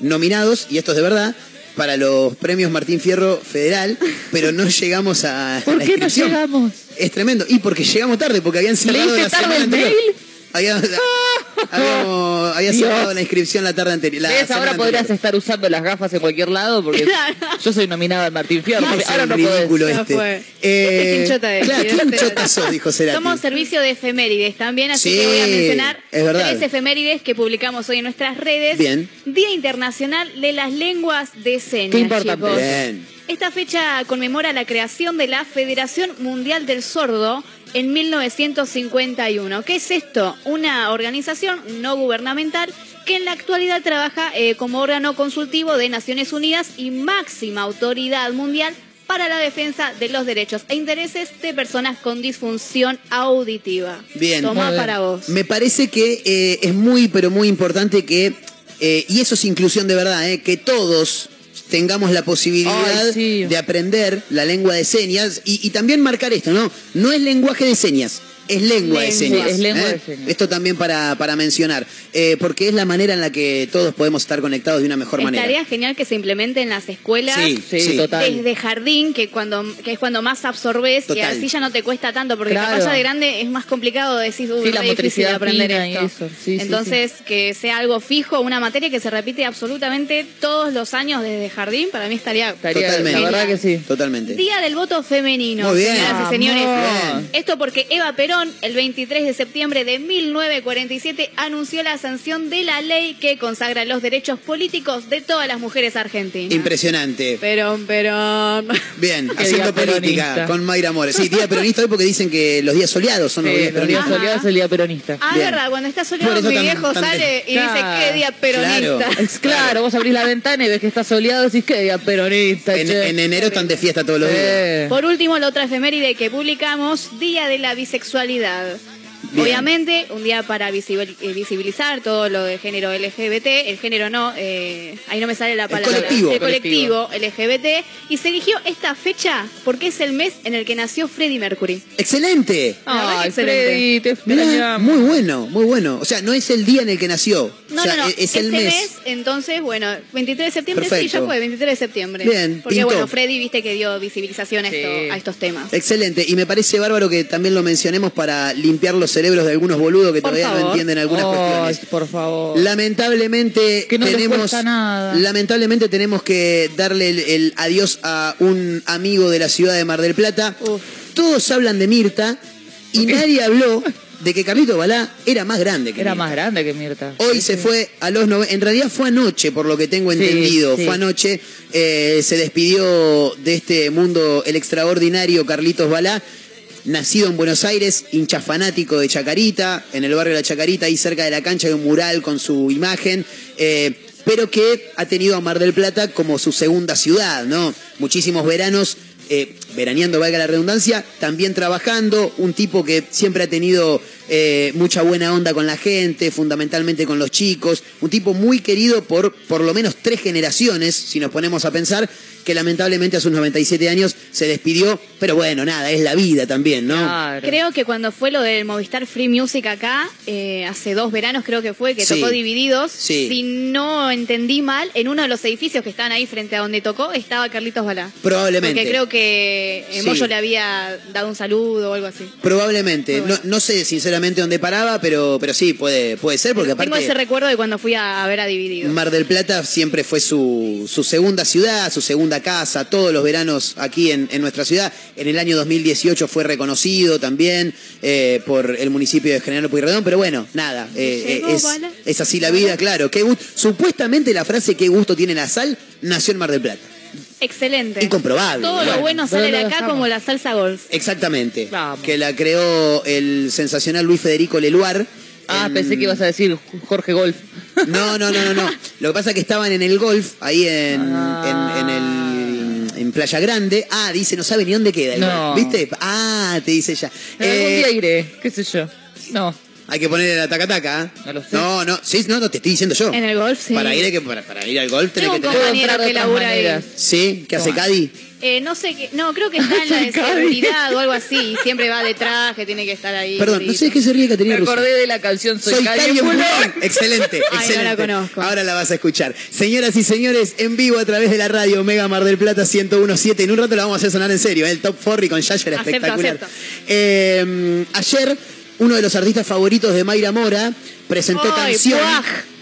nominados, y esto es de verdad, para los premios Martín Fierro Federal, pero no llegamos a. a ¿Por la qué no llegamos? Es tremendo. Y porque llegamos tarde, porque habían cerrado ¿Leíste la tarde semana el anterior. mail? Había, habíamos- había cerrado la inscripción la tarde anterior. la ¿Ves? semana Ahora podrías anterior. estar usando las gafas en cualquier lado porque yo soy nominada al Martín Fierro. Es Ahora no ridículo este. fue. Eh, Qué hinchota es, claro, sos, dijo Cerati. Somos servicio de efemérides también, así Sí, que voy a mencionar es verdad. tres efemérides que publicamos hoy en nuestras redes. Bien. Día Internacional de las Lenguas de Señas. Qué importante. chicos. Bien. Esta fecha conmemora la creación de la Federación Mundial del Sordo en 1951. ¿Qué es esto? Una organización no gubernamental que en la actualidad trabaja eh, como órgano consultivo de Naciones Unidas y máxima autoridad mundial para la defensa de los derechos e intereses de personas con disfunción auditiva. Bien. Toma para vos. Me parece que eh, es muy, pero muy importante que, eh, y eso es inclusión de verdad, eh, que todos tengamos la posibilidad Ay, sí. de aprender la lengua de señas y, y también marcar esto, ¿no? No es lenguaje de señas. Es lengua de Lengua. señas. Sí, es lengua ¿eh? de señas. Esto también para, para mencionar, eh, porque es la manera en la que todos podemos estar conectados de una mejor manera. Estaría genial que se implemente en las escuelas. Sí, Sí, sí. total. Desde jardín, que cuando que es cuando más absorbes Total. y así ya no te cuesta tanto, porque Claro. capaz ya de grande es más complicado decir, uy, Sí, la difícil aprender fina y esto. eso, sí, sí, Entonces, que sea algo fijo, una materia que se repite absolutamente todos los años desde jardín, para mí estaría Estaría, Totalmente. la verdad que sí. Totalmente. Día del voto femenino, Muy bien. señoras y señores. Esto porque Eva Perón, el 23 de septiembre de 1947, anunció la sanción de la ley que consagra los derechos políticos de todas las mujeres argentinas. Impresionante. Perón, Perón. Bien, Qué haciendo política peronista. con Mayra Mores. Sí, día peronista hoy porque dicen que los días soleados son los días los días peronistas. soleados es el día peronista. Ah, Bien. verdad, cuando está soleado mi tan- viejo tan- sale y Claro. dice, ¿qué día peronista? Claro. Es claro, vos abrís la ventana y ves que está soleado, decís que día peronista. En, enero están de fiesta todos los días. Eh. Por último, la otra efeméride que publicamos, Día de la Bisexualidad actualidad. Bien. Obviamente, un día para visibil- eh, visibilizar todo lo de género LGBT, el género no, eh, ahí no me sale la palabra. colectivo. El colectivo LGBT. Y se eligió esta fecha porque es el mes en el que nació Freddie Mercury. ¡Excelente! Ay, excelente. Freddy, te Mirá, muy bueno, muy bueno. O sea, no es el día en el que nació. No, o sea, no, no. es- es este el mes. entonces, bueno, 23 de septiembre, sí, Perfecto. ya fue, 23 de septiembre. Bien, Porque, pintó. bueno, Freddy, viste que dio visibilización a, esto- Sí. a estos temas. Excelente. Y me parece bárbaro que también lo mencionemos para limpiar los cerebros de algunos boludos que Por todavía no entienden algunas Ay, cuestiones. por favor. Lamentablemente Que no tenemos nada. lamentablemente tenemos que darle el, el adiós a un amigo de la ciudad de Mar del Plata. Uf. Todos hablan de Mirta y nadie habló de que Carlito Balá era más grande que Era Mirta. más grande que Mirta. Hoy Sí, se sí. fue a los nove- En realidad fue anoche, por lo que tengo entendido. sí. Fue anoche. eh, se despidió de este mundo el extraordinario Carlitos Balá. Nacido en Buenos Aires, hincha fanático de Chacarita, en el barrio de la Chacarita, ahí cerca de la cancha hay un mural con su imagen, eh, pero que ha tenido a Mar del Plata como su segunda ciudad, ¿no? Muchísimos veranos eh, veraneando, valga la redundancia, también trabajando, un tipo que siempre ha tenido eh, mucha buena onda con la gente, fundamentalmente con los chicos, un tipo muy querido por por lo menos tres generaciones, si nos ponemos a pensar, que lamentablemente a sus 97 años se despidió, pero bueno, nada, es la vida también, ¿no? Claro. Creo que cuando fue lo del Movistar Free Music acá, eh, hace dos veranos creo que fue, que Sí. tocó Divididos. Sí. Si no entendí mal, en uno de los edificios que estaban ahí frente a donde tocó estaba Carlitos Balá. Probablemente. Porque creo que eh, Sí. Moyo le había dado un saludo o algo así. Probablemente, bueno. no, no sé sinceramente dónde paraba, pero, pero sí, puede, puede ser, porque Tengo aparte... ese recuerdo de cuando fui a, a ver a Divididos. Mar del Plata siempre fue su, su segunda ciudad, su segunda casa, todos los veranos aquí en, en nuestra ciudad. En el año 2018 fue reconocido también eh, por el municipio de General Pueyrredón, pero bueno, nada, eh, Llegó es, es así la vida, claro. Qué Supuestamente la frase qué gusto tiene la sal nació en Mar del Plata. Excelente. Incomprobable, Todo bueno. lo bueno ¿Dónde sale de acá como la salsa golf. Exactamente. Vamos. Que la creó el sensacional Luis Federico Leluar. Ah, en- pensé que ibas a decir Jorge Golf. No, no, no, no, no. Lo que pasa es que estaban en el golf, ahí en, Ah. en, en el en Playa Grande. Ah, dice, no sabe ni dónde queda No. ¿Viste? Ah, te dice ella. Algún Eh, día iré, qué sé yo. No. hay que ponerle la taca-taca. ¿eh? No lo sé. No, no, sí, no, no, te estoy diciendo yo. En el golf, sí. Para ir, hay que, para, para ir al golf tenés que un tener... que labura ahí. ¿Sí? ¿Qué hace. Cadi? Eh, no sé qué, no, creo que está en la de seguridad o algo así. Siempre va de traje, tiene que estar ahí. Perdón, no sé de qué se ríe Me Caterina Russo. acordé de la canción Soy, Soy Calle. Excelente, Ay, no la excelente. conozco. Ahora la vas a escuchar. Señoras y señores, en vivo a través de la radio Mega Mar del Plata 1017. En un rato la vamos a hacer sonar en serio. ¿eh? El Top 4 con Acepto, espectacular. acepto. Eh, ayer, uno de los artistas favoritos de Mayra Mora presentó canción.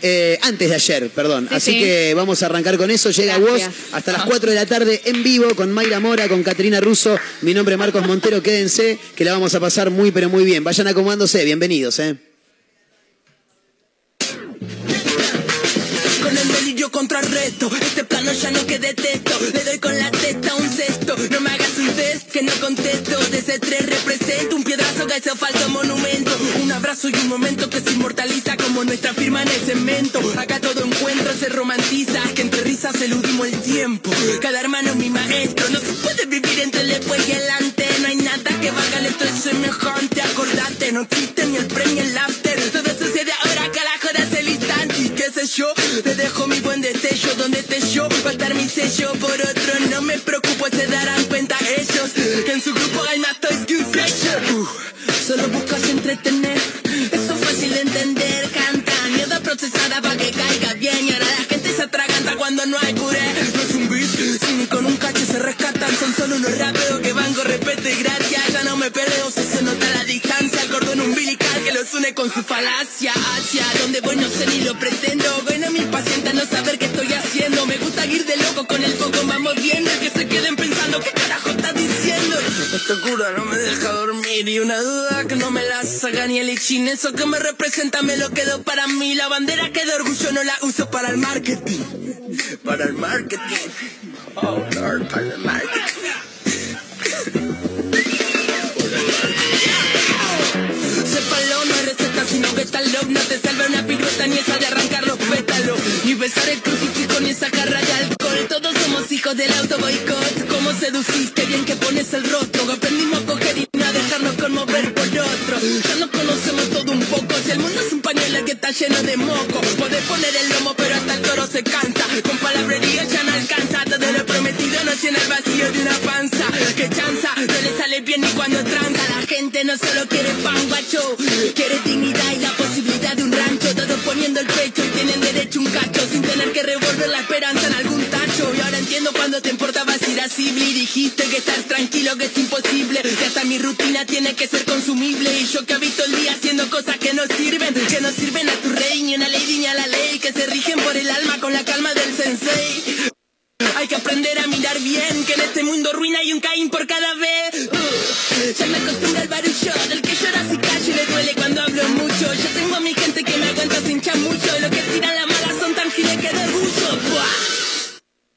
eh, antes de ayer, perdón. Sí, Así sí. que vamos a arrancar con eso. Llega Gracias. vos hasta las 4 de la tarde en vivo con Mayra Mora, con Caterina Russo. Mi nombre es Marcos Montero. Quédense, que la vamos a pasar muy, pero muy bien. Vayan acomodándose. Bienvenidos, ¿eh? Ya no que detesto. Le doy con la testa un cesto. No me hagas un test que no contesto. De ese tres represento un piedrazo que ese falso monumento. Un abrazo y un momento que se inmortaliza como nuestra firma en el cemento. Acá todo encuentro se romantiza. Que entre risas eludimos el tiempo. Cada hermano es mi maestro. No se puede vivir entre el después y el antes. No hay nada que valga el estrés semejante. Acordate, no existe ni el pre ni el after. Todo sucede ahora, carajo, das el instante. Yo, te dejo mi buen destello. Donde esté yo, estar mi sello. Por otro, no me preocupo, se darán cuenta ellos. Que en su grupo hay más toys que un. Uh, solo buscas entretener. Eso es fácil de entender. Canta, mierda procesada para que caiga bien. Y ahora la gente se atraganta cuando no hay puré. No es un beat, si ni con un cacho se rescatan. Son solo unos rápidos que van con respeto y gracia. No me peleo si se nota la distancia. El cordón umbilical que los une con su falacia. Hacia donde voy no sé ni lo pretendo. Bueno, mi paciente no saber qué estoy haciendo. Me gusta ir de loco con el foco, vamos viendo. Que se queden pensando qué carajo estás diciendo. Esta cura no me deja dormir. Y una duda que no me la saca ni el ichin. Eso que me representa me lo quedo para mí. La bandera que de orgullo no la uso para el marketing. Para el marketing. Oh, Lord, para el marketing. Sino que tal love no te salva una pirueta ni esa de arrancar los pétalos. Ni besar el crucifijo ni esa jarra de alcohol. Todos somos hijos del auto boicot. ¿Cómo seduciste? Bien que pones el rostro. Aprendimos a coger y no a dejarnos conmover por otro. Ya nos conocemos todo un poco. Si el mundo es un pañuelo que está lleno de moco. Podés poner el lomo, pero hasta el toro se cansa. Con palabrería ya no alcanza. Todo lo prometido no llena el vacío de una panza. Que chanza, no le sale bien ni cuando tranza. La gente no solo quiere pan guacho, quiere dignidad y la posibilidad de un rancho. Todos poniendo el pecho y tienen derecho un cacho. Sin tener que revolver la esperanza en algún tacho. Y ahora entiendo cuando te importaba Y dijiste que estar tranquilo que es imposible. Que hasta mi rutina tiene que ser consumible. Y yo que habito el día haciendo cosas que no sirven. Que no sirven a tu rey, ni a la ley, ni a la ley. Que se rigen por el alma con la calma del sensei. Hay que aprender a mirar bien, que en este mundo ruina hay un Caín por cada vez. Uh, ya me acostumbré al barullo, del que llora si callo y le duele cuando hablo mucho. Yo tengo a mi gente que me aguanta sin chamucho. Lo que tiran la mala son tan giles que de orgullo.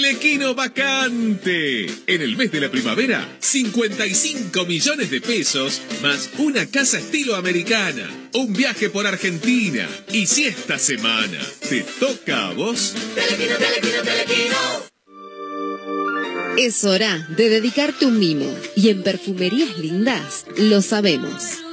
Telequino vacante. En el mes de la primavera, 55 millones de pesos más una casa estilo americana, un viaje por Argentina. Y si esta semana te toca a vos, Telequino, telequino, telequino. Es hora de dedicarte un mimo y en Perfumerías Lindas lo sabemos.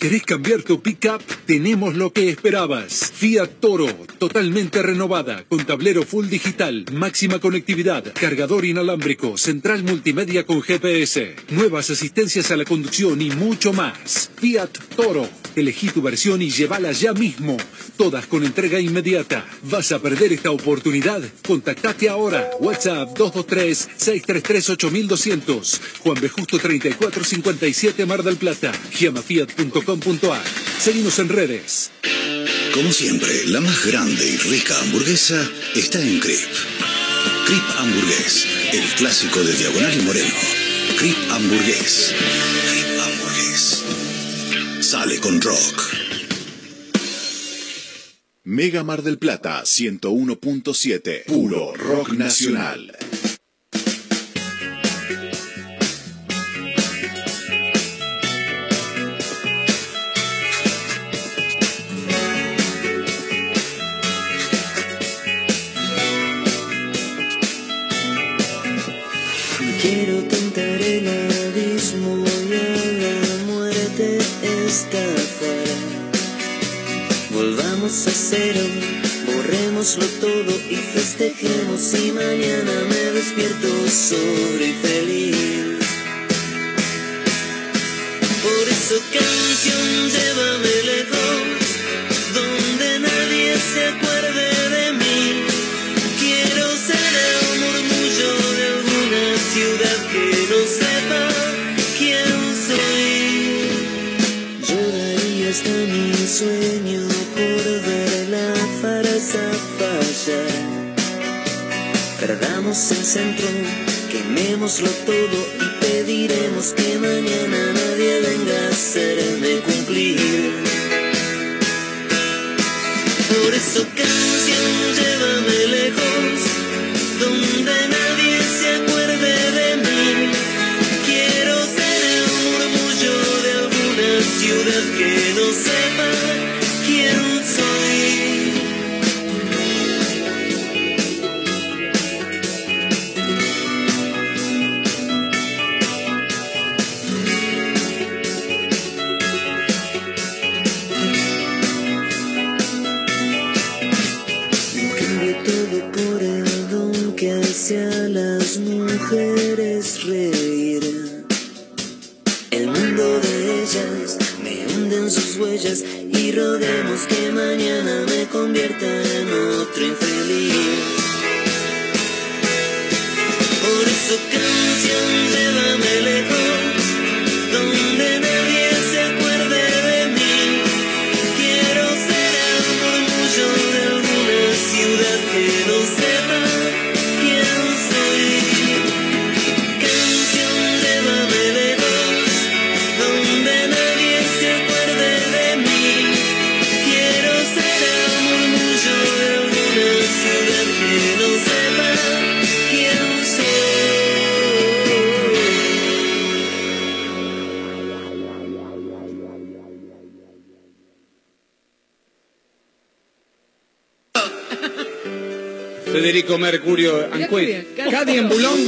¿Querés cambiar tu pickup? Tenemos lo que esperabas. Fiat Toro, totalmente renovada, con tablero full digital, máxima conectividad, cargador inalámbrico, central multimedia con GPS, nuevas asistencias a la conducción y mucho más. Fiat Toro. Elegí tu versión y llévala ya mismo. Todas con entrega inmediata. ¿Vas a perder esta oportunidad? Contactate ahora. WhatsApp 223-633-8200. Juan B. Justo 3457 Mar del Plata. GiamaFiat.com Seguimos en redes. Como siempre, la más grande y rica hamburguesa está en Crip. Crip Hamburgués, el clásico de Diagonal y Moreno. Crip Hamburgués. Crip Hamburgués. Sale con rock. Mega Mar del Plata 101.7. Puro rock nacional. Borrémoslo todo y festejemos y mañana me despierto sobre y feliz. Por eso canción, Perdamos el centro, quemémoslo todo y pediremos que mañana nadie venga a hacerme cumplir. Por eso y roguemos que mañana me convierta Federico Mercurio Ancuet. Cadi en Bulón.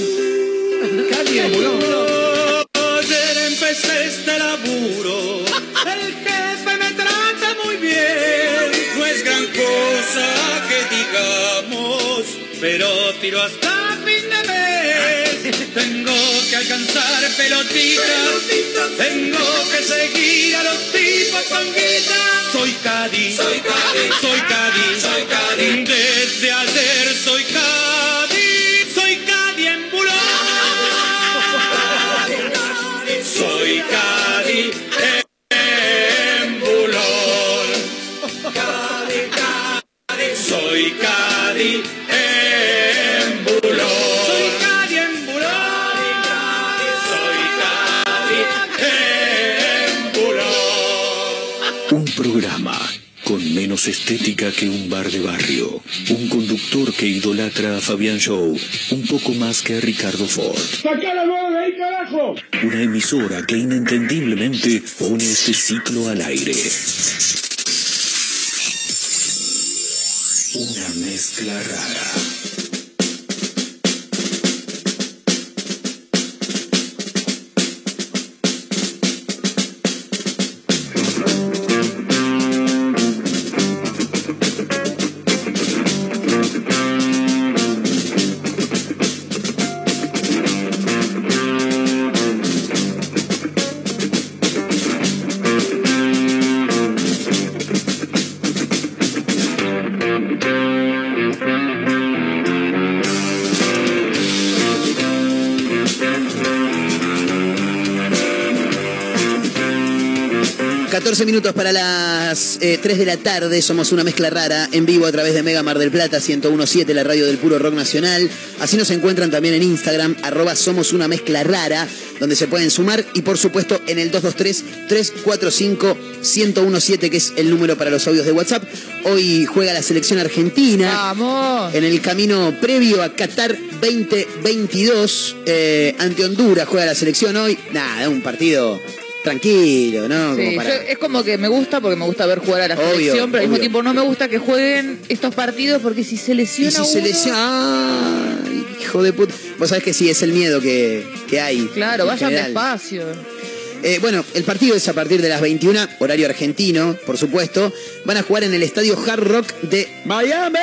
Cadi en Bulón. Ayer empecé este laburo. El jefe me trata muy bien. No es gran cosa que digamos, pero tiro hasta fin de mes. Tengo que alcanzar pelotitas. Tengo que seguir a los tipos con guita. Soy Cadi. Soy Cadi. Soy Cadi. Soy Fabián Show un poco más que a Ricardo Ford. ¡Sacá la de ahí, carajo! Una emisora que inentendiblemente pone este ciclo al aire. Una mezcla rara. 14 minutos para las eh, 3 de la tarde. Somos una mezcla rara en vivo a través de Mega Mar del Plata 1017, la radio del puro rock nacional. Así nos encuentran también en Instagram, arroba somos una mezcla rara, donde se pueden sumar. Y por supuesto en el 223-345-1017, que es el número para los audios de WhatsApp. Hoy juega la selección argentina. ¡Vamos! En el camino previo a Qatar 2022, eh, ante Honduras juega la selección hoy. Nada, un partido tranquilo, ¿no? Sí, Como para- yo- es como que me gusta porque me gusta ver jugar a la Obvio, selección, pero al mismo tiempo no me gusta que jueguen estos partidos porque si se Y lesiona si se lesiona. Ay, hijo de puta. Vos sabés que sí, es el miedo que, que hay. Claro, vayan general. despacio. Eh, bueno, el partido es a partir de las 21, horario argentino, por supuesto. Van a jugar en el estadio Hard Rock de Miami,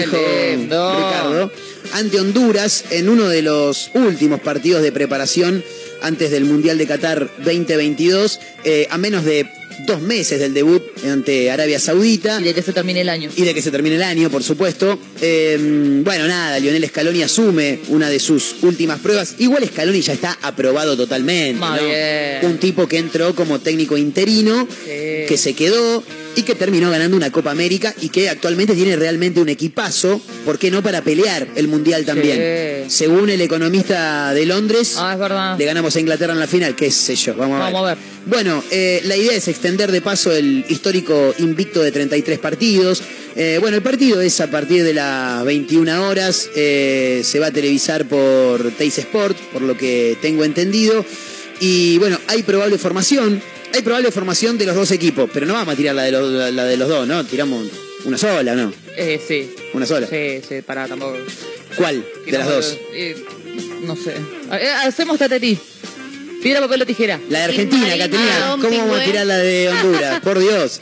dijo. Ricardo, ante Honduras en uno de los últimos partidos de preparación antes del Mundial de Qatar 2022, eh, a menos de dos meses del debut ante Arabia Saudita. Y de que se termine el año. Y de que se termine el año, por supuesto. Eh, bueno, nada, Lionel Scaloni asume una de sus últimas pruebas. Igual Scaloni ya está aprobado totalmente. ¿no? Un tipo que entró como técnico interino, Sí. que se quedó y que terminó ganando una Copa América y que actualmente tiene realmente un equipazo, ¿por qué no para pelear el Mundial también? Según el economista de Londres, Ah, es verdad. le ganamos a Inglaterra en la final, qué sé yo, vamos a ver. Vamos a ver. Bueno, eh, la idea es extender de paso el histórico invicto de 33 partidos. Eh, bueno, el partido es a partir de las 21 horas. eh, se va a televisar por Teis Sport, por lo que tengo entendido. Y bueno, hay probable formación. Hay probable formación de los dos equipos, pero no vamos a tirar la de los, la, la de los dos, ¿no? Tiramos una sola, ¿no? Eh, sí. Una sola. Sí, sí, para tampoco. ¿Cuál de las dos? Eh, no sé. Eh, hacemos tatetí. Piedra, papel o tijera. La de Argentina, Caterina. ¿Cómo vamos a tirar la de Honduras? Por Dios.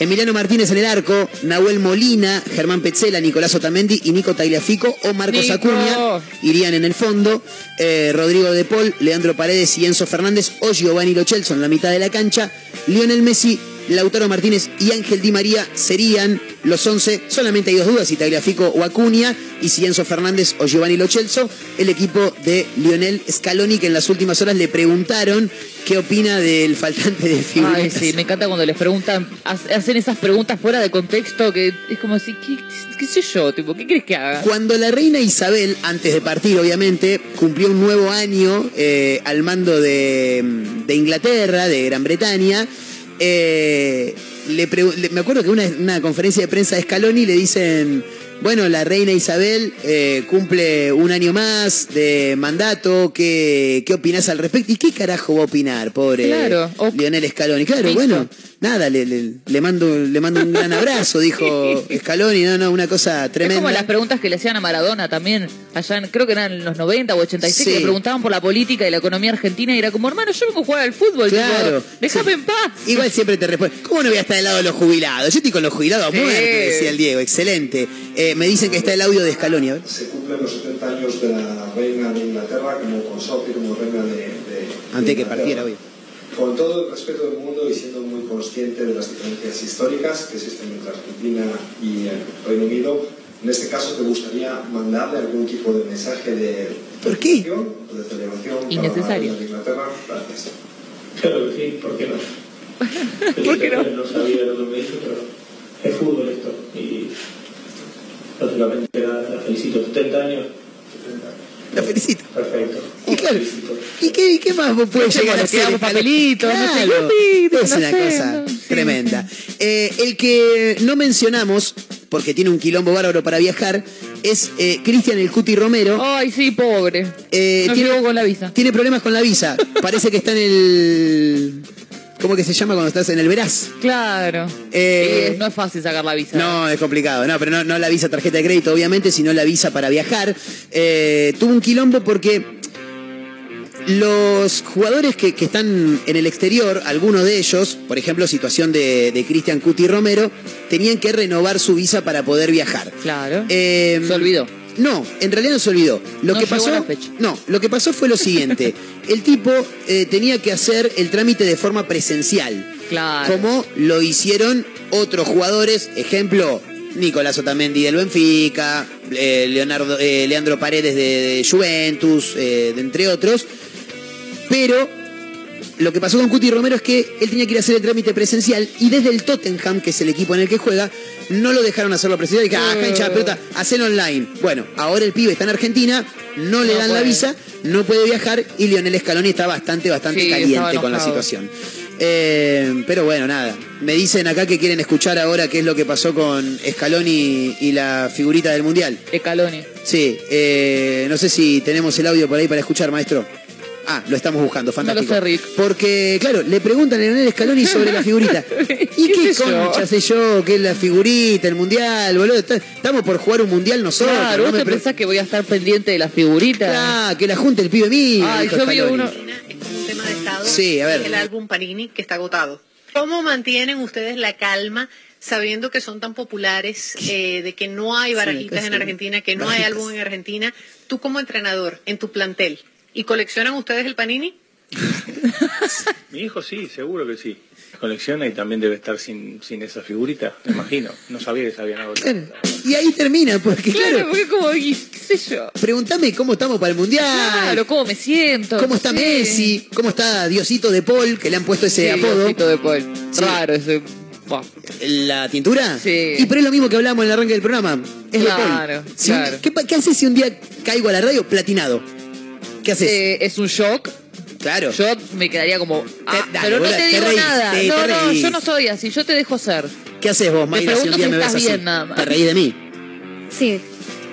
Emiliano Martínez en el arco, Nahuel Molina, Germán Petzela, Nicolás Otamendi y Nico Tagliafico o Marcos Nico. Acuña irían en el fondo. Eh, Rodrigo De Paul, Leandro Paredes y Enzo Fernández o Giovanni Lo Celso en la mitad de la cancha. Lionel Messi, Lautaro Martínez y Ángel Di María serían los 11. Solamente hay dos dudas, si Tagliafico o Acuña y si Enzo Fernández o Giovanni Lo Celso. El equipo de Lionel Scaloni que en las últimas horas le preguntaron qué opina del faltante de figuritas. Ay, sí, me encanta cuando les preguntan, ha- hacen esas preguntas fuera de contexto que es como así, ¿qué, qué sé yo? Tipo, ¿qué quieres que haga? Cuando la reina Isabel, antes de partir obviamente, cumplió un nuevo año eh, al mando de, de Inglaterra, de Gran Bretaña, eh, le pregu- le- me acuerdo que una, una conferencia de prensa de Scaloni le dicen, bueno, la reina Isabel eh, cumple un año más de mandato, ¿qué, ¿qué opinás al respecto? ¿Y qué carajo va a opinar, pobre Claro, Lionel Scaloni? Claro, Listo. bueno, nada, le, le- le mando, le mando un gran abrazo, dijo Scaloni, no, no, una cosa Es tremenda. como las preguntas que le hacían a Maradona también, allá en- creo que eran en los 90 o 86, Sí. que le preguntaban por la política y la economía argentina y era como, hermano, yo vengo a jugar al fútbol, Claro. déjame en paz. Igual siempre te responde, ¿cómo no voy a estar del lado de los jubilados? Yo estoy con los jubilados a Sí. muerte, decía el Diego, excelente. Eh, me dicen que está el audio de Scaloni, a ver. Se cumplen los 70 años de la reina de Inglaterra como consorte, como reina de, de- de Antes de que partiera hoy. Con todo el respeto del mundo y siendo muy consciente de las diferencias históricas que existen entre Argentina y el Reino Unido, en este caso te gustaría mandarle algún tipo de mensaje de ¿Por qué? o de celebración para Innecesario. Inglaterra. Gracias. Claro que sí, ¿por qué no? ¿Por qué no? No sabía lo que me hizo, pero es fútbol esto. Y lógicamente la, la felicito. 70 años, La felicito. Perfecto. Y claro, ¿y qué, y qué más vos puedes llegar a hacer? papelitos, no sé, Claro, es una cosa tremenda. Eh, el que no mencionamos, porque tiene un quilombo bárbaro para viajar, es eh, Cristian el Cuti Romero. Ay, sí, pobre. Eh, no tiene, con la visa. tiene problemas con la visa. Parece que está en el... ¿Cómo que se llama cuando estás en el Veraz? Claro. Eh, no es fácil sacar la visa. No, es complicado. No, pero no, no la visa tarjeta de crédito, obviamente, sino la visa para viajar. Eh, tuvo un quilombo porque los jugadores que, que están en el exterior, algunos de ellos, por ejemplo, situación de, de Cristian Cuti Romero, tenían que renovar su visa para poder viajar. Claro. Eh, Se olvidó. No, en realidad no se olvidó. Lo No que pasó, a la fecha. no, lo que pasó fue lo siguiente. El tipo eh, tenía que hacer el trámite de forma presencial. Claro. Como lo hicieron otros jugadores, ejemplo, Nicolás Otamendi del Benfica, eh, Leonardo, eh, Leandro Paredes de, de Juventus, de entre otros. Pero lo que pasó con Cuti Romero es que él tenía que ir a hacer el trámite presencial y desde el Tottenham, que es el equipo en el que juega, no lo dejaron hacerlo presencial. Y que, ah, hincha la pelota, hacelo online. Bueno, ahora el pibe está en Argentina, no le No dan la visa, no puede viajar y Lionel Scaloni está bastante, bastante Sí, caliente con la situación. Eh, pero bueno, nada. Me dicen acá que quieren escuchar ahora qué es lo que pasó con Scaloni y la figurita del Mundial. Escaloni. Sí, eh, no sé si tenemos el audio por ahí para escuchar, maestro. Ah, lo estamos buscando, fantástico. sé, Rick. Porque, claro, le preguntan a Leonel Scaloni sobre la figurita. ¿Y qué, sé yo? concha sé yo? ¿Qué es la figurita, el mundial, boludo? Estamos por jugar un mundial nosotros. Claro, no ¿vos me te pre- pensás que voy a estar pendiente de las figuritas? Ah, que la junte el pibe mío. Yo vi Scaloni. uno. un tema de estado. Sí, a ver. El álbum Panini que está agotado. ¿Cómo mantienen ustedes la calma sabiendo que son tan populares, eh, de que no hay barajitas en. Argentina, que no hay álbum en Argentina? Tú como entrenador, en tu plantel, ¿y coleccionan ustedes el Panini? Mi hijo sí, seguro que sí. Colecciona y también debe estar sin, sin esa figurita, me imagino. No sabía que se habían agotado. Claro. Y ahí termina, porque claro, Claro, porque como, qué sé yo. pregúntame cómo estamos para el mundial. Claro, cómo me siento. ¿Cómo está Sí. Messi? ¿Cómo está Diosito de Paul? Que le han puesto ese Sí, apodo. Diosito de Paul. Sí. Raro ese. ¿La tintura? Sí. Y pero es lo mismo que hablamos en el arranque del programa. Es Claro, de Paul. Si un- claro. ¿qué, qué haces si un día caigo a la radio platinado? ¿Qué haces? Eh, es un shock. claro. Yo me quedaría como. ah, dale, pero no boluda, te te digo reís, nada. sí, no, te no, reís. yo no soy así. Yo te dejo ser. ¿Qué haces vos, Mayra, si un pregunto día si me ves estás así? bien, nada más. Te reís de mí, Sí,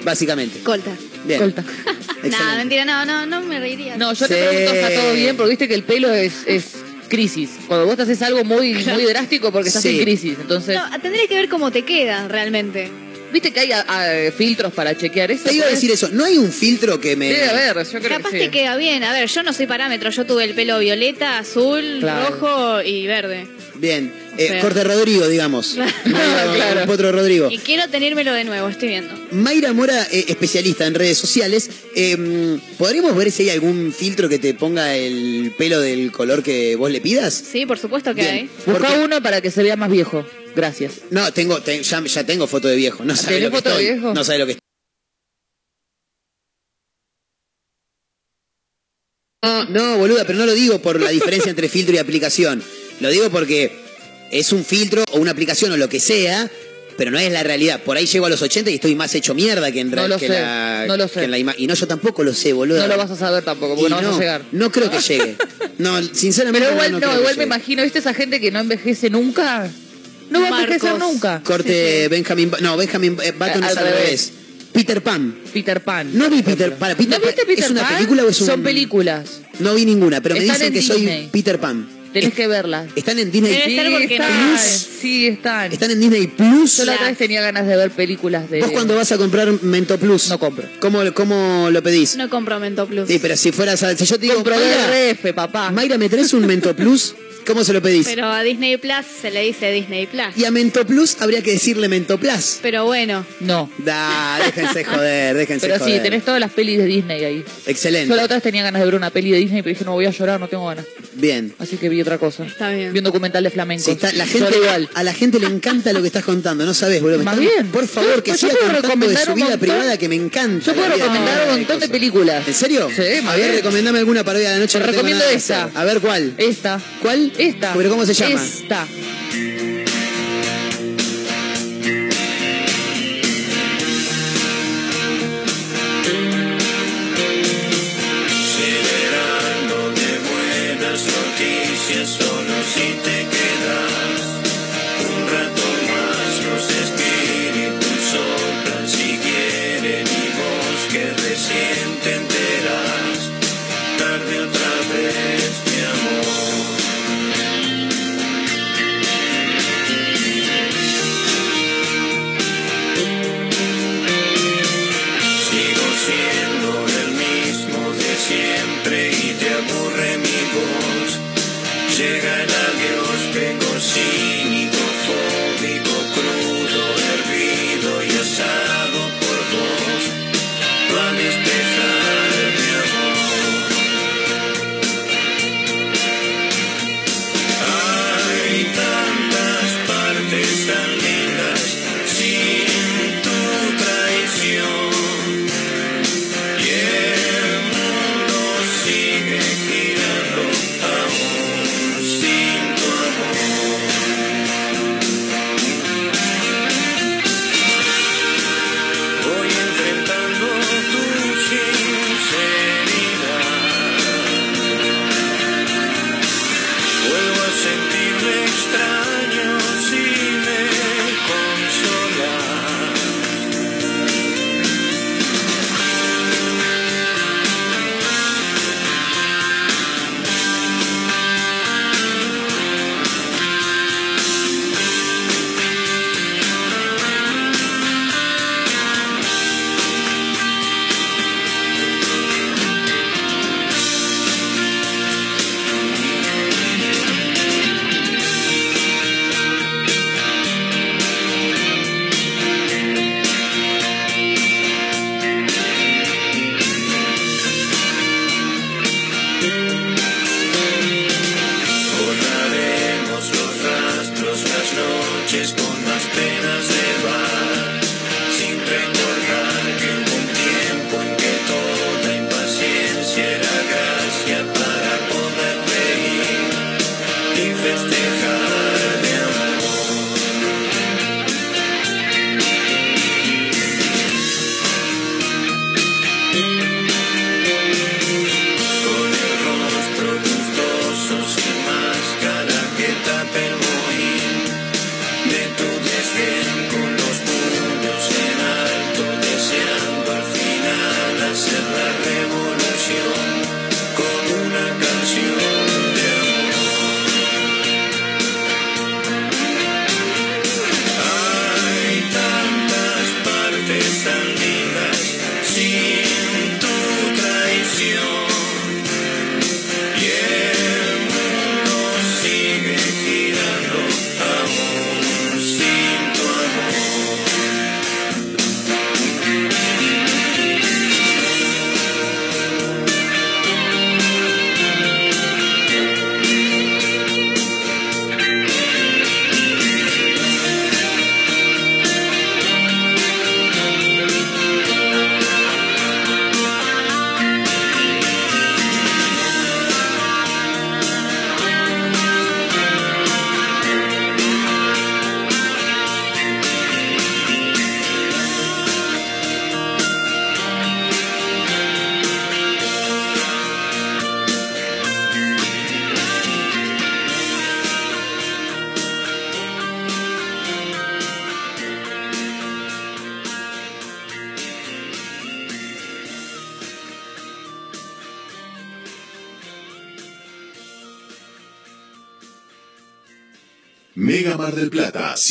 básicamente. colta. Bien. Colta. Excelente. Nada, mentira, no, no, no me reiría. No, yo Sí. te pregunto si está todo bien, porque viste que el pelo es, es crisis. Cuando vos te haces algo muy, muy drástico porque estás Sí. en crisis. Entonces, No, tendría que ver cómo te queda realmente. Viste que hay ah, ah, filtros para chequear eso. Te iba a decir eso. No hay un filtro que me. Debe haber, yo creo Capaz que sí. te queda bien. A ver, yo no soy parámetro. Yo tuve el pelo violeta, azul, Claro. rojo y verde. Bien. Eh. Corte Rodrigo, digamos. Claro. Un Potro Rodrigo. Y quiero tenérmelo de nuevo, estoy viendo. Mayra Mora, eh, especialista en redes sociales, eh, ¿podríamos ver si hay algún filtro que te ponga el pelo del color que vos le pidas? Sí, por supuesto que Bien. hay. Busca Porque- uno para que se vea más viejo. Gracias. No, tengo, te- ya, ya tengo foto de viejo. No sabe ¿Tenés lo que foto de estoy. viejo? No sabe lo que estoy. No, no, boluda, pero no lo digo por la diferencia entre filtro y aplicación. Lo digo porque es un filtro o una aplicación o lo que sea, pero no es la realidad. Por ahí llego a los 80 y estoy más hecho mierda que en, No lo que sé, la, no lo sé. que en la Y no, yo tampoco lo sé, boludo. No lo vas a saber tampoco, porque Y no vas a llegar. No creo que llegue. No, sinceramente Pero igual, no, no, creo que igual me llegue. imagino, ¿viste esa gente que no envejece nunca? No va a envejecer nunca. Corte Benjamin... Ba- No, Benjamin eh, Button Al es al revés. revés. Peter Pan. Peter Pan. No vi Peter Para Peter ¿No viste Pan, Peter ¿Es una Pan? película o es un.? Son películas. No vi ninguna, pero me Están dicen en que soy Disney. Peter Pan. Tenés que verlas. ¿Están en Disney Debe ser porque no. están, Plus? sí, están. ¿Están en Disney Plus? Yo la otra vez tenía ganas de ver películas de... ¿Vos cuando vas a comprar Mento Plus? No compro. ¿Cómo, cómo lo pedís? No compro Mento Plus. Sí, pero si fueras a... Si yo te digo, Compro Mayra, DRF, papá. Mayra, ¿me traes un Mento Plus? ¿Cómo se lo pedís? Pero a Disney Plus se le dice Disney Plus. Y a Mento Plus habría que decirle Mento Plus. Pero bueno, No. Da, déjense joder, déjense Pero sí, joder. tenés todas las pelis de Disney ahí. Excelente. Yo la otra vez tenía ganas de ver una peli de Disney, pero dije, no voy a llorar, no tengo ganas. Bien. Así que vi otra cosa. está bien. Vi un documental de flamenco. Sí, está- la gente, igual. a la gente le encanta lo que estás contando, no sabes, boludo. Más bien. Por favor, que siga contando de su vida montón. privada que me encanta. Yo puedo recomendar un montón de películas. ¿En serio? Sí, más A ver, bien. recomendame alguna para hoy a la noche. Te no recomiendo esta. A ver, ¿cuál? Esta. ¿Cuál? Esta. ¿Pero cómo se llama? Esta.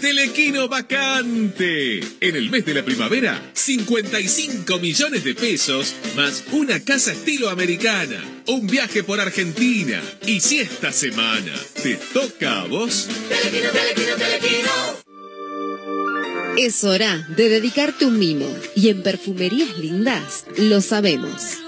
Telequino vacante. En el mes de la primavera, 55 millones de pesos más una casa estilo americana, un viaje por Argentina. Y si esta semana te toca a vos, Telequino, telequino, telequino. Es hora de dedicarte un mimo y en perfumerías lindas lo sabemos.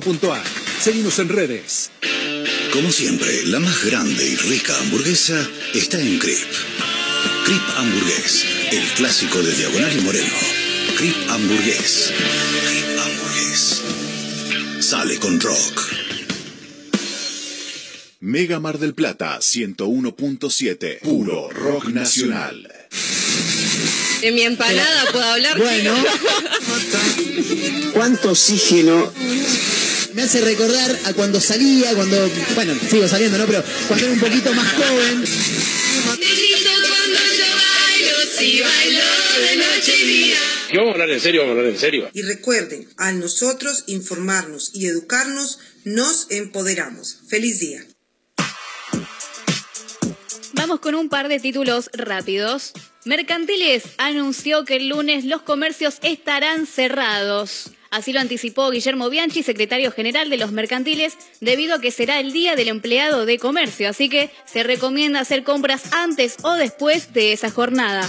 GiamaFiat.com.ar. Seguimos en redes. Como siempre, la más grande y rica hamburguesa está en Crip. Crip Hamburgués, el clásico de Diagonal y Moreno. Crip Hamburgués. Crip Hamburgués. Sale con rock. Mega Mar del Plata 101.7. Puro rock nacional. De mi empanada puedo hablar. Bueno. ¿Cuánto oxígeno? Me hace recordar a cuando salía, cuando, bueno, sigo saliendo, ¿no? Pero cuando era un poquito más joven. Si bailo de noche y día. Que vamos a hablar en serio, vamos a hablar en serio. Y recuerden, al nosotros informarnos y educarnos, nos empoderamos. Feliz día. Vamos con un par de títulos rápidos. Mercantiles anunció que el lunes los comercios estarán cerrados. Así lo anticipó Guillermo Bianchi, secretario general de los mercantiles, debido a que será el Día del Empleado de Comercio, así que se recomienda hacer compras antes o después de esa jornada.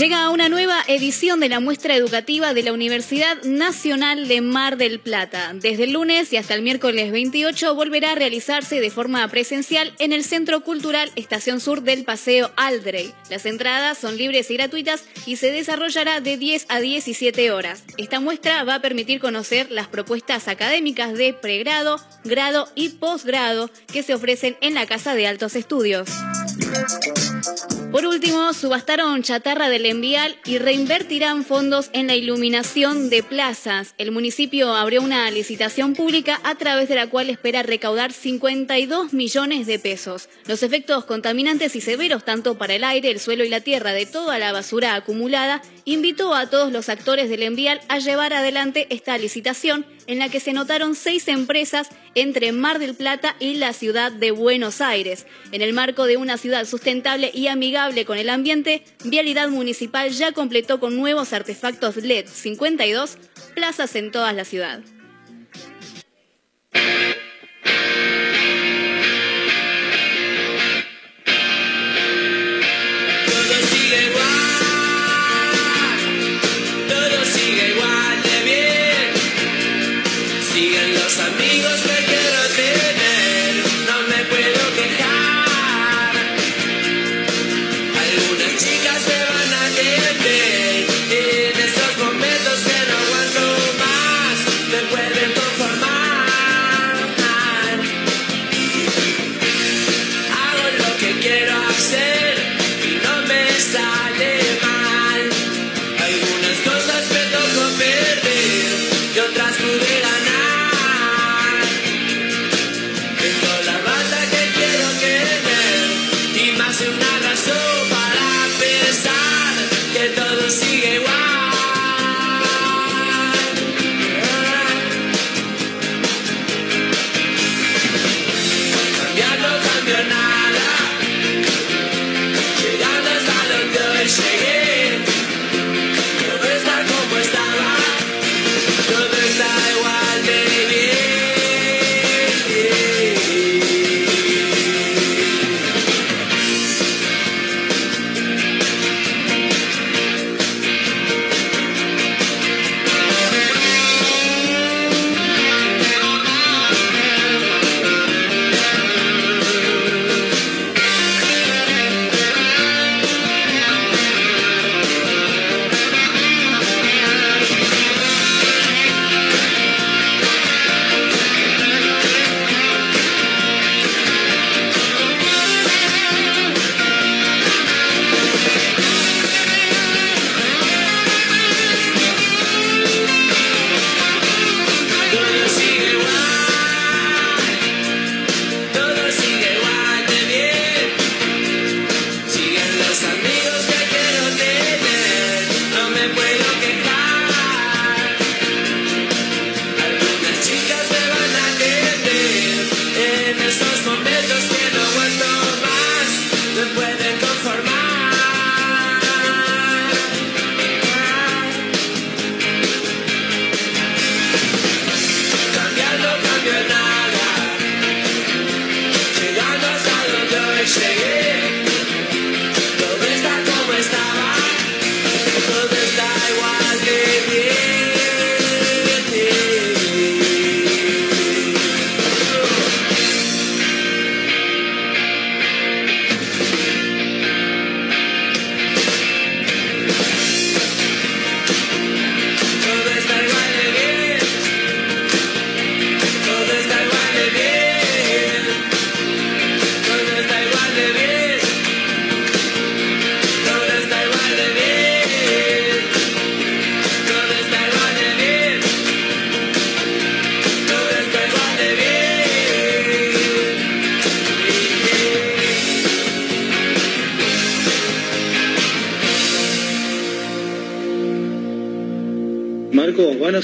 Llega una nueva edición de la muestra educativa de la Universidad Nacional de Mar del Plata. Desde el lunes y hasta el miércoles 28 volverá a realizarse de forma presencial en el Centro Cultural Estación Sur del Paseo Aldrey. Las entradas son libres y gratuitas y se desarrollará de 10 a 17 horas. Esta muestra va a permitir conocer las propuestas académicas de pregrado, grado y posgrado que se ofrecen en la Casa de Altos Estudios. Por último, subastaron chatarra del envial y reinvertirán fondos en la iluminación de plazas. El municipio abrió una licitación pública a través de la cual espera recaudar 52 millones de pesos. Los efectos contaminantes y severos tanto para el aire, el suelo y la tierra de toda la basura acumulada invitó a todos los actores del envial a llevar adelante esta licitación en la que se notaron seis empresas entre Mar del Plata y la ciudad de Buenos Aires. En el marco de una ciudad sustentable y amigable con el ambiente, Vialidad Municipal ya completó con nuevos artefactos LED 52 plazas en toda la ciudad.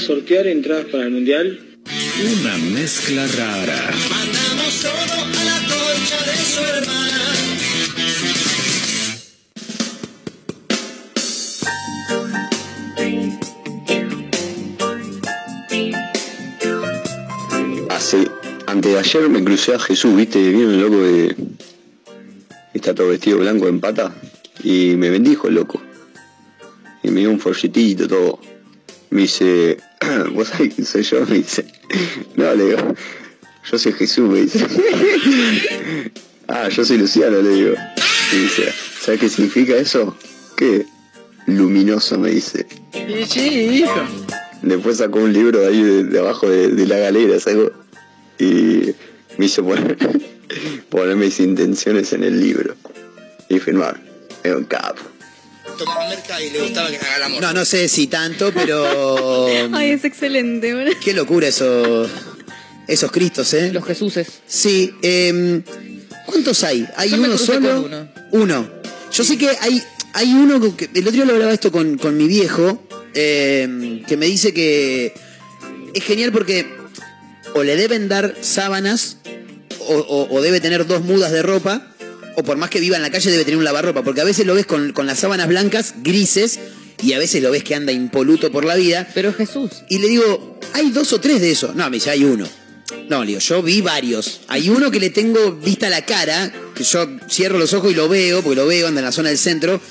Sortear entradas para el Mundial? Una mezcla rara. Mandamos todo a la concha de su hermana. Hace, antes de ayer me crucé a Jesús, viste, vieron el loco de. Está todo vestido blanco en pata. Y me bendijo el loco. Y me dio un folletito, todo. Me dice, ¿vos sabés quién soy yo? Me dice, no, le digo, yo soy Jesús, me dice. ah, yo soy Luciano, le digo. Y dice, ¿sabes qué significa eso? ¿Qué? Luminoso, me dice. Sí, hijo. Después sacó un libro de ahí de, de abajo de, de la galera, sacó. Y me hizo poner, poner mis intenciones en el libro. Y firmar. Es un capo. Tomaba merca y le gustaba que haga el amor. No, no sé si tanto, pero. Ay, es excelente. Qué locura esos. Esos Cristos, ¿eh? Los Jesuses. Sí. em, ¿Cuántos hay? ¿Hay Yo me uno crucé solo? con uno. Uno. Yo sé que hay, hay uno que. El otro día lo hablaba esto con, con mi viejo. em, que me dice que. Es genial porque. O le deben dar sábanas. O, o- o debe tener dos mudas de ropa. O por más que viva en la calle debe tener un lavarropa. Porque a veces lo ves con, con las sábanas blancas, grises. Y a veces lo ves que anda impoluto por la vida. Pero Jesús. Y le digo, hay dos o tres de esos. No, me dice, hay uno. No, le digo, yo vi varios. Hay uno que le tengo vista la cara, que yo cierro los ojos y lo veo, porque lo veo, anda en la zona del centro.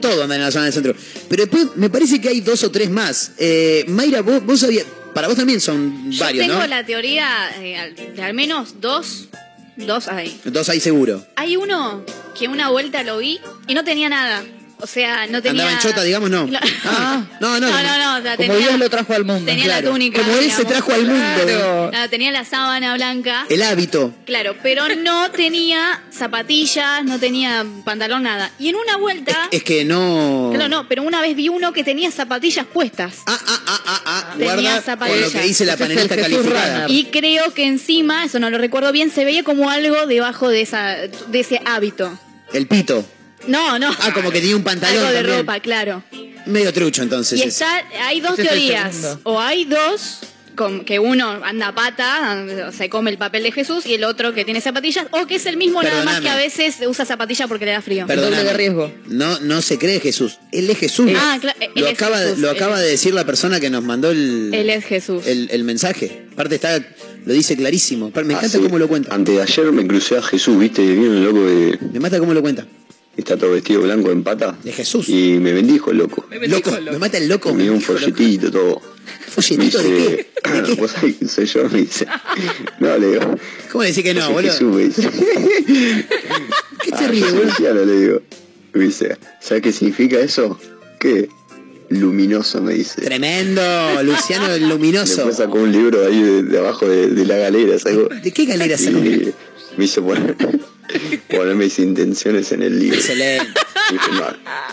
Todo anda en la zona del centro. Pero después me parece que hay dos o tres más. Eh, Mayra, vos, vos sabías, para vos también son Yo varios, tengo ¿no? la teoría eh, de al menos dos, dos hay. Dos hay seguro. Hay uno que una vuelta lo vi y no tenía nada. O sea, no tenía... Andaba en chota, digamos, no. Ah, no, no. No, no, no, o sea, Como tenía- Dios lo trajo al mundo. Tenía Claro. la túnica. Como él se trajo al mundo. Claro. Claro, tenía la sábana blanca. El hábito. Claro, pero no tenía zapatillas, no tenía pantalón, nada. Y en una vuelta... Es que no. Claro, no, pero una vez vi uno que tenía zapatillas puestas. Ah, tenía Guarda con zapatillas. lo que dice la panelista calificada. Y creo que encima, eso no lo recuerdo bien, se veía como algo debajo de esa de ese hábito. El pito. No, no. Ah, como que tenía un pantalón Algo de también. ropa, claro. Medio trucho entonces. Y está, hay dos teorías. O hay dos, con- que uno anda a pata, se come el papel de Jesús, y el otro que tiene zapatillas, o que es el mismo nada más que a veces usa zapatilla porque le da frío. Perdóname. No, no se cree Jesús. Él es Jesús. Ah, claro, él lo es acaba, Jesús, lo él acaba es- de decir la persona que nos mandó el, Él es Jesús. el, el mensaje. Aparte está, lo dice clarísimo. Me encanta Así, cómo lo cuenta. Antes de ayer me crucé a Jesús, ¿viste? Vieron el loco de. Me mata cómo lo cuenta. Está todo vestido blanco en pata. De Jesús. Y me bendijo el loco. loco, me mata el loco. Me dio un folletito, todo. ¿Folletito Me de dice, ¿Vos sabés quién soy yo? Me dice. No, le digo. ¿Cómo le decís que no, "Soy boludo? Jesús, me dice. ¿Qué te Ah, ríes, boludo? le digo. Me dice, ¿sabes qué significa eso? ¿Qué? Luminoso, me dice. Tremendo, Luciano el luminoso. Después sacó un libro ahí de, de abajo de, de la galera, ¿sabes? ¿De qué galera sacó? me hizo poner, poner mis intenciones en el libro. Excelente. Y dije, no,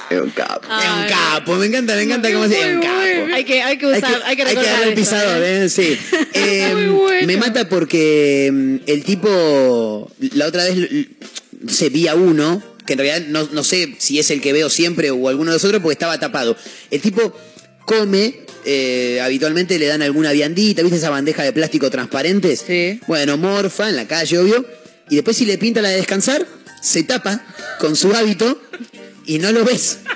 es un capo. Es un capo, me encanta, me encanta cómo se es un capo. Hay que, hay que usar, hay que, Hay que recordar darle el pisador, ¿eh? ¿eh? Sí. Eh, Me mata porque mm, el tipo, la otra vez, sé, vi a uno, que en realidad no, no sé si es el que veo siempre o alguno de los otros, porque estaba tapado. El tipo come, eh, habitualmente le dan alguna viandita, ¿viste esa bandeja de plástico transparentes? Sí. Bueno, morfa en la calle, obvio. Y después si le pinta la de descansar, se tapa con su hábito y no lo ves.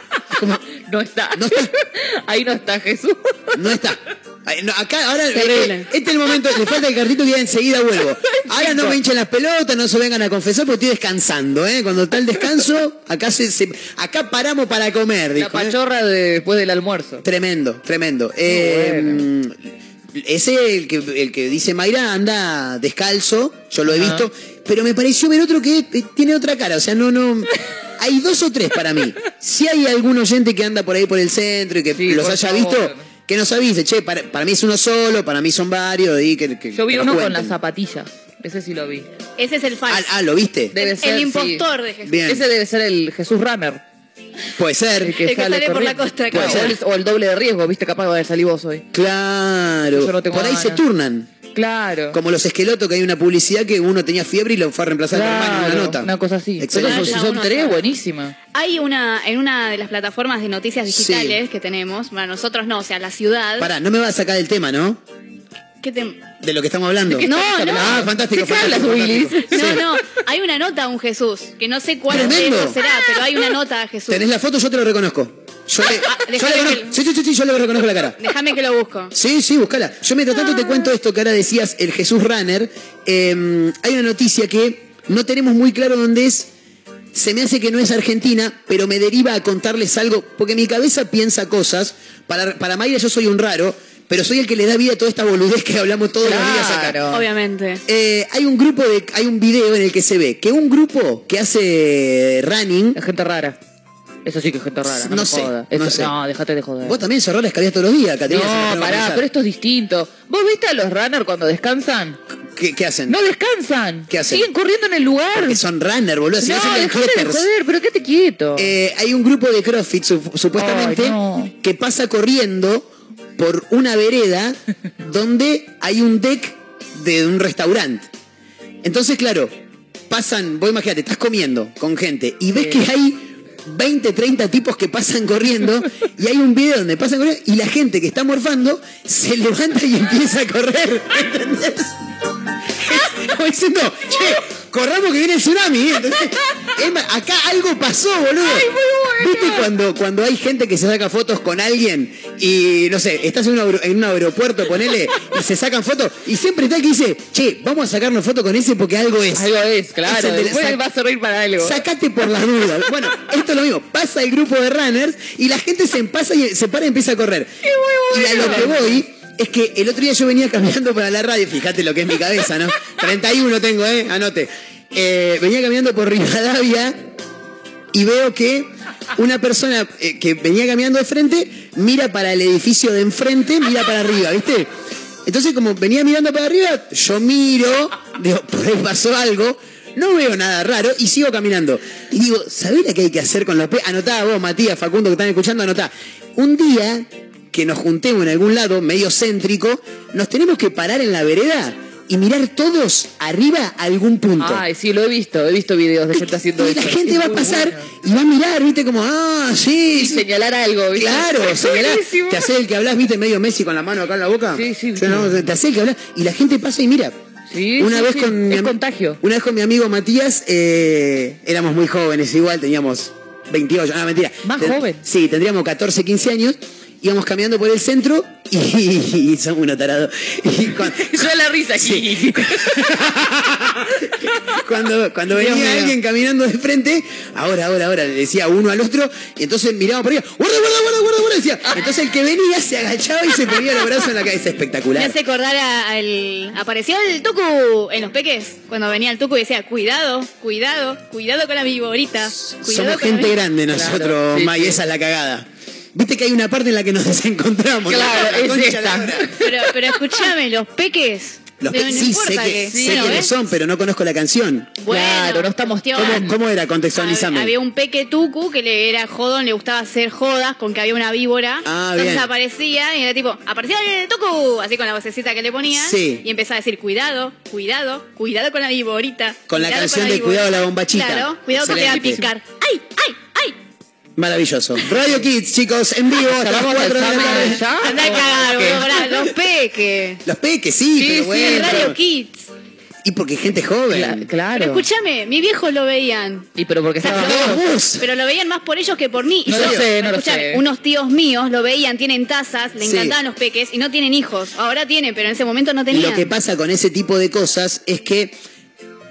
No está. No está. Ahí no está Jesús. No está. No, acá, ahora, Terrible. eh, este es el momento, le falta el cartito y ya enseguida vuelvo. Ahora no me hinchen las pelotas, no se vengan a confesar porque estoy descansando, ¿eh? Cuando está el descanso, acá se, se- acá paramos para comer, La ¿eh? pachorra de- después del almuerzo. Tremendo, tremendo. Eh, Ese, el que, el que dice Mayra, anda descalzo, yo lo he Ajá. visto, pero me pareció ver otro que tiene otra cara, o sea, no, no... Hay dos o tres para mí. Si hay algún oyente que anda por ahí por el centro y que los haya favor. visto, que nos avise, che, para, para mí es uno solo, para mí son varios, y que, que- Yo vi que uno con cuenten. las zapatillas. Ese sí lo vi. Ese es el falso. Ah, ¿lo viste? Debe el, ser, el sí. impostor de Jesús. Bien. Ese debe ser el Jesús Runner. Puede ser. El que, El que sale, sale por la costa, Claro, claro. o, el, doble de riesgo, viste, capaz de salir vos hoy. Claro. Yo no tengo por ahí ganas. se turnan. Claro. Como los esquelotos que hay una publicidad que uno tenía fiebre y lo fue a reemplazar por hermano en Claro, una nota. una cosa así. Excelente. Pero si son tres, buenísima. Hay una, en una de las plataformas de noticias digitales que tenemos, bueno, nosotros no, o sea, la ciudad. Pará, no me vas a sacar del tema, ¿no? ¿Qué te- De lo que estamos hablando. No, no. Ah, fantástico, ¿Qué hablas, fantástico. Willis? fantástico. No, no, hay una nota a un Jesús, que no sé cuál de será, pero hay una nota a Jesús. ¿Tenés la foto? Yo te lo reconozco. Yo le, yo le déjame conozco- sí, sí, sí, sí, yo le reconozco la cara. Déjame que lo busco. Sí, sí, búscala. Yo mientras tanto te cuento esto que ahora decías, el Jesús Runner. Eh, hay una noticia que no tenemos muy claro dónde es. Se me hace que no es Argentina, pero me deriva a contarles algo, porque mi cabeza piensa cosas. Para, para Mayra yo soy un raro, pero soy el que le da vida a toda esta boludez que hablamos todos los días acá. Obviamente. Eh, hay un grupo de, hay un video en el que se ve que un grupo que hace running. Es gente rara. Eso sí que es gente rara. No, No me sé, jodas. no sé. no, déjate de joder. Vos también sos rara, escabías todos los días, Caterina. No, pará, pero esto es distinto. ¿Vos viste a los runners cuando descansan? ¿Qué, qué hacen? No descansan. ¿Qué hacen? Siguen corriendo en el lugar. Porque son runner, boludo. Si no, déjate de joder, pero quédate quieto. Eh, hay un grupo de CrossFit, su- supuestamente, Ay, no. que pasa corriendo por una vereda donde hay un deck de un restaurante. Entonces, claro, pasan, vos imagínate, estás comiendo con gente y ves que hay 20, 30 tipos que pasan corriendo y hay un video donde pasan corriendo y la gente que está morfando se levanta y empieza a correr. ¿Entendés? Como diciendo, che, corramos que viene el tsunami. ¿entendés? Es más, acá algo pasó, boludo. ¿Viste cuando, cuando hay gente que se saca fotos con alguien y, no sé, estás en un, en un aeropuerto, ponele, y se sacan fotos y siempre está el que dice, che, vamos a sacarnos fotos con ese porque algo es. Algo es, claro. De- Después va a servir para algo. Sacate por las dudas. Bueno, esto es lo mismo. Pasa el grupo de runners y la gente se pasa y se para y empieza a correr. Y a lo que voy es que el otro día yo venía caminando para la radio, fíjate lo que es mi cabeza, ¿no? 31 tengo, ¿eh? Anote. Eh, venía caminando por Rivadavia y veo que una persona eh, que venía caminando de frente mira para el edificio de enfrente, mira para arriba, ¿viste? Entonces, como venía mirando para arriba, yo miro, digo, por ahí pasó algo, no veo nada raro y sigo caminando. Y digo, ¿sabés lo que hay que hacer con los pies? Anotá vos, Matías, Facundo, que están escuchando, anotá. Un día que nos juntemos en algún lado, medio céntrico, nos tenemos que parar en la vereda y mirar todos arriba a algún punto. Ay, sí, lo he visto, he visto videos de gente haciendo y eso. la gente Es va a pasar y va a mirar, viste, como, ah, sí. Y señalar algo, ¿viste? Claro, señalar. Te hace el que hablas, viste, medio Messi con la mano acá en la boca. Sí, sí. Yo no, te hace el que hablas y la gente pasa y mira. Sí, una sí, vez sí, con mi es am- contagio. Una vez con mi amigo Matías, eh, éramos muy jóvenes, igual teníamos 28, no, mentira. Más Ten- joven. Sí, tendríamos 14, 15 años. Íbamos caminando por el centro y, y somos unos tarados. Y Yo la risa aquí. cuando, cuando Dios venía mío. alguien caminando de frente, ahora, ahora, ahora, le decía uno al otro, y entonces miraba por arriba, guarda, guarda, guarda, guarda, guarda, decía. Entonces el que venía se agachaba y se ponía los brazos en la cabeza, Me espectacular. hace acordar al. Apareció el Tucu en los peques. Cuando venía el Tucu y decía: Cuidado, cuidado, cuidado con la viborita. Cuidado Somos con gente vi-". grande nosotros, Claro, sí, May, sí. esa es la cagada. Viste que hay una parte en la que nos desencontramos. ¿no? Claro, La es esta. Pero, pero escúchame, los peques. Los no- pe- no sí, sé, que, sí, sé ¿no quiénes ves? son, pero no conozco la canción. Bueno, Claro, no estamos. ¿Cómo, cómo era? Contextualizame. Había un peque tucu que le era jodón, le gustaba hacer jodas con que había una víbora. Ah, Entonces bien. aparecía y era tipo, apareció el tucu, así con la vocecita que le ponían. Sí. Y empezaba a decir, cuidado, cuidado, cuidado con la víborita. Con la canción la de Cuidado víbora". la bombachita. Claro, cuidado que te va a picar. ¡Ay, ay, ay! Maravilloso. Radio Kids, chicos, en vivo hasta las Vamos al 4 de la tarde. ya. Anda a cagar, los peques. Los peques, sí, Sí, pero sí, bueno. Radio Kids. Y porque gente joven. Cla- claro. Pero escúchame, mi viejo lo veían. Y pero porque estaba Pero vos. Pero lo veían más por ellos que por mí. Y No yo- lo sé, no lo sé. Unos tíos míos lo veían, tienen tazas, le Sí. encantaban los peques y no tienen hijos. Ahora tienen, pero en ese momento no tenían. Lo que pasa con ese tipo de cosas es que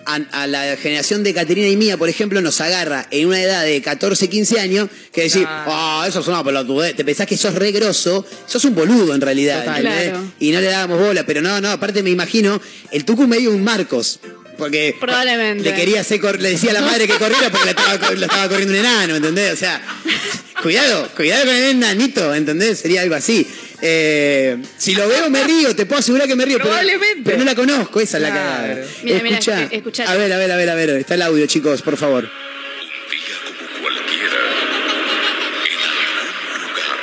a, a la generación de Caterina y mía, por ejemplo, nos agarra en una edad de 14, 15 años que decir, ah, eso es una pelotudez. Te pensás que sos re grosso, sos un boludo en realidad. Total. Y no le dábamos bola, pero no, no, aparte me imagino, el Tucu medio un Marcos. Porque Probablemente. le quería hacer le decía a la madre que corriera porque la estaba, lo estaba corriendo un enano, ¿entendés? O sea, cuidado, cuidado con el enanito, ¿entendés? Sería algo así. Eh, si lo veo me río, te puedo asegurar que me río. pero- Probablemente. Pero, no la conozco, esa es la cagada. Mira, mira, Escucha, escuchate. a ver, a ver, a ver, a ver, está el audio, chicos, por favor. Un día como cualquiera, en algún lugar,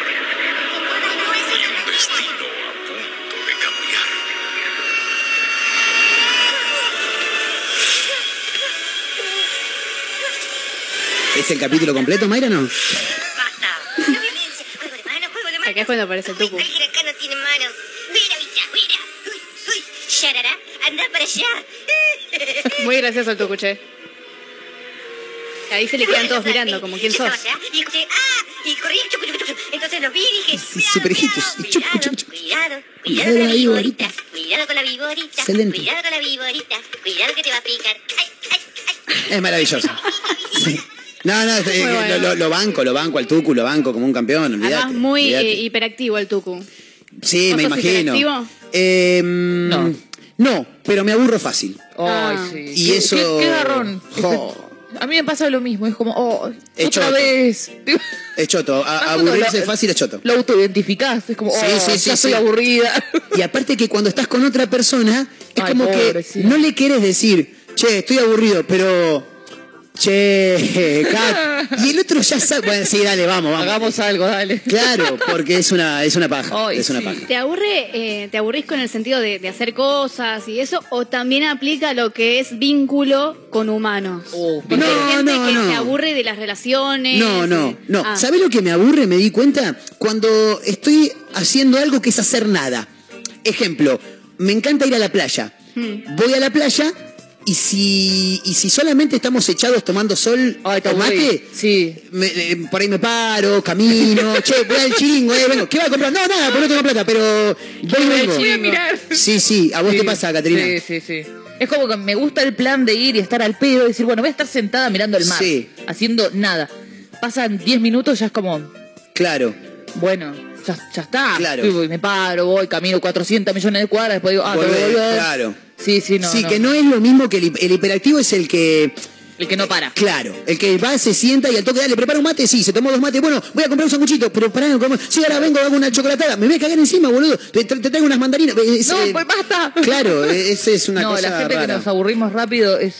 y un destino a punto de cambiar. ¿Es el capítulo completo, Mayra, no? Es cuando aparece el tucu. Alguien acá no tiene manos. Mira, mira, mira. Uy, uy. Sharara, anda para allá. Muy gracioso el tucu, che. Ahí se le quedan todos mirando, como quién sos. Y escuché, ah, y corrí, chucu, chucu, chucu. Entonces los vi y dije, Sí, super hijitos. cuidado, cuidado, cuidado, cuidado de con la viborita, cuidado con la viborita, Excelente. cuidado con la viborita, cuidado que te va a picar. Ay, ay, ay. Es maravilloso. Sí. No, no, eh, bueno. lo, lo- lo banco, lo banco al Tucu, lo banco como un campeón, olvídate. Además, muy eh, hiperactivo el tucu. Sí, ¿Vos me sos imagino. hiperactivo? Eh, no. No, pero me aburro fácil. Ay, Ah. sí. Y Qué- eso- Qué, qué garrón. A mí me pasa lo mismo, es como, oh, Es otra choto. vez. Es choto. A- aburrirse lo- fácil es choto. Lo autoidentificás, es como, oh, Sí, sí, sí, ya sí. estoy aburrida. Y aparte que cuando estás con otra persona, es Ay, como pobre, que sí. no le quieres decir, che, estoy aburrido, pero. Che, Kat. Y el otro ya sabe. Bueno, sí, dale, vamos, vamos. Hagamos algo, dale. Claro, porque es una, es una paja. Ay, es una sí. paja. ¿Te aburre, eh, te aburrís con el sentido de, de hacer cosas y eso? ¿O también aplica lo que es vínculo con humanos? Oh, Porque No, hay gente no, que no. se aburre de las relaciones. No, no, no. ah. ¿Sabés lo que me aburre? Me di cuenta cuando estoy haciendo algo que es hacer nada. Ejemplo, me encanta ir a la playa. Hmm. Voy a la playa y si, y si solamente estamos echados tomando sol Ay, te o mate, aburrí. Sí. me- eh, por ahí me paro, camino, che, voy al chiringo, eh, vengo. ¿Qué va a comprar? No, nada, porque no tengo plata, pero voy vengo. Voy a mirar. Sí, sí, ¿a vos Sí, te pasa, Caterina? Sí, sí, sí. Es como que me gusta el plan de ir y estar al pedo y decir, bueno, voy a estar sentada mirando el mar, Sí. haciendo nada. Pasan 10 minutos, ya es como, Claro. bueno, ya, ya está. Claro. Y voy, me paro, voy, camino 400 millones de cuadras, después digo, ah, tengo que Volvé, volver. claro. Sí, sí, no. sí, no. que no es lo mismo que el, hi- el hiperactivo es el que El que no para. Claro, el que va, se sienta y al toque, dale, prepara un mate, sí, se tomó dos mates, bueno, voy a comprar un sanguchito, pero pará, no como, sí, ahora vengo, hago una chocolatada, me voy a cagar encima, boludo, te, te traigo unas mandarinas. es, No, eh, pues basta. Claro, eh, esa es una no, cosa la gente rara. que nos aburrimos rápido es.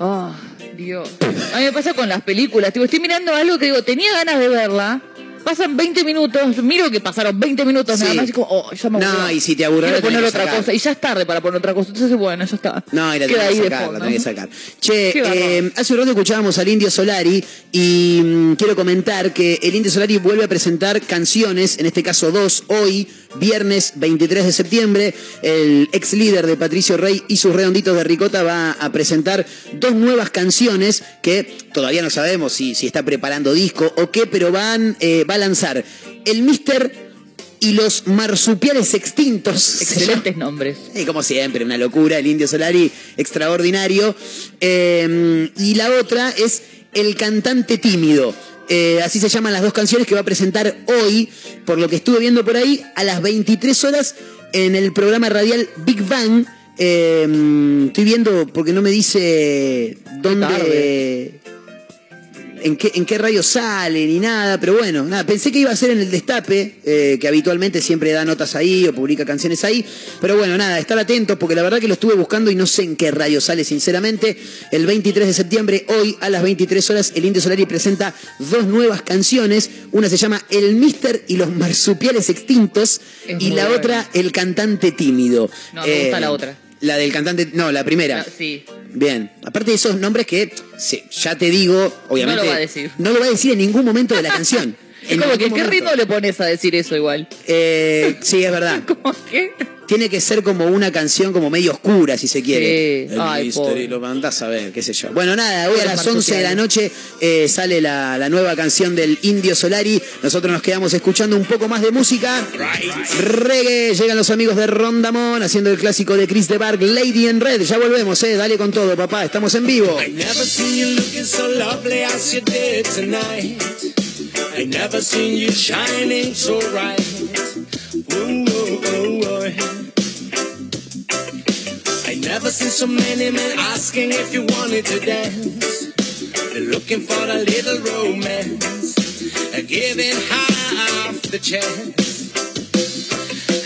Ah, Dios. A mí me pasa con las películas. Tipo, estoy mirando algo que digo, tenía ganas de verla, pasan 20 minutos, miro que pasaron 20 minutos nada más y como, oh, ya me No, aburrió. y si te aburre, Quiero poner otra cosa. Y ya es tarde para poner otra cosa. Entonces, bueno, ya está. No, y la tenés que sacar, fondo. la tenés que sacar. Che, eh, hace un rato escuchábamos al Indio Solari y mm, quiero comentar que el Indio Solari vuelve a presentar canciones, en este caso dos, hoy, viernes 23 de septiembre. El ex líder de Patricio Rey y sus redonditos de ricota va a presentar dos nuevas canciones que todavía no sabemos si, si está preparando disco o qué, pero van, eh, va a lanzar el Mister y los marsupiales extintos. Excelentes nombres. Y como siempre, una locura, el Indio Solari extraordinario. Eh, y la otra es El cantante tímido. Eh, así se llaman las dos canciones que va a presentar hoy, por lo que estuve viendo por ahí, a las 23 horas en el programa radial Big Bang. Eh, estoy viendo porque no me dice dónde. tarde. En qué, en qué radio sale ni nada, pero bueno, nada, pensé que iba a ser en el Destape, eh, que habitualmente siempre da notas ahí o publica canciones ahí, pero bueno, nada, estar atentos porque la verdad que lo estuve buscando y no sé en qué radio sale, sinceramente. El 23 de septiembre, hoy a las 23 horas, el Indio Solari presenta dos nuevas canciones. Una se llama El Mister y los marsupiales extintos Es y la buena. otra El cantante tímido. No, me gusta Eh, la otra. La del cantante, no, la primera. No, sí. Bien, aparte de esos nombres que, sí, ya te digo, obviamente. No lo va a decir. No lo va a decir en ningún momento de la canción. Es como que, ¿qué ritmo le pones a decir eso igual? Eh, sí, es verdad. Tiene que ser como una canción como medio oscura, si se quiere. Sí. El Ay, pobre. lo mandás a ver, qué sé yo. Bueno, nada, hoy a las 11 de la noche eh, sale la, la nueva canción del Indio Solari. Nosotros nos quedamos escuchando un poco más de música. Reggae, llegan los amigos de Rondamón haciendo el clásico de Chris de Barg, Lady in Red. Ya volvemos, eh. Dale con todo, papá. Estamos en vivo. I never seen you looking so lovely as you did tonight. I never seen you shining so bright. Ooh, ooh. I never seen so many men asking if you wanted to dance. They're looking for a little romance, giving half the chance.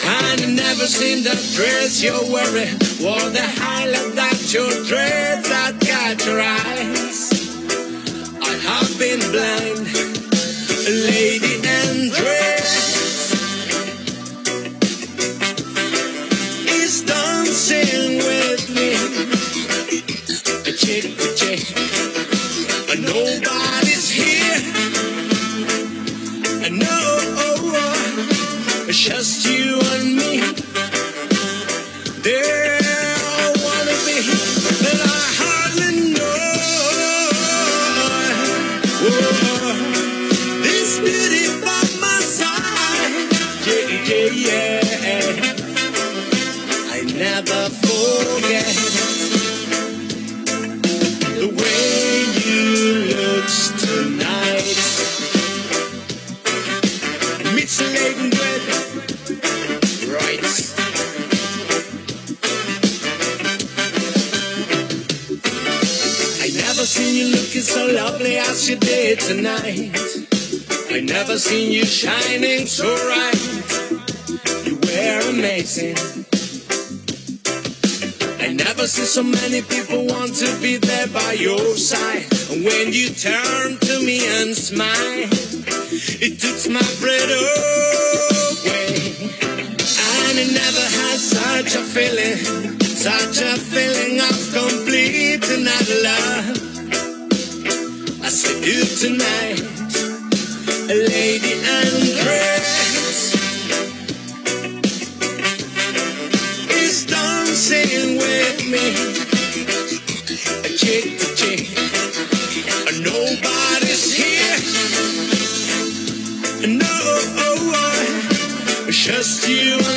I never seen the dress you're wearing, or the highlight that your dreads that got your eyes. I have been blind, lady and is dancing with me. A chick, a chick, nobody's here. No, oh, oh. it's just you and me. Seen you looking so lovely as you did tonight. I never seen you shining so bright. You were amazing. I never seen so many people want to be there by your side. And when you turn to me and smile, it takes my breath away. And I never had such a feeling, such a feeling of complete and utter love. Do tonight, a lady undressed is dancing with me. A chick to chick, nobody's here. No, oh, oh, just you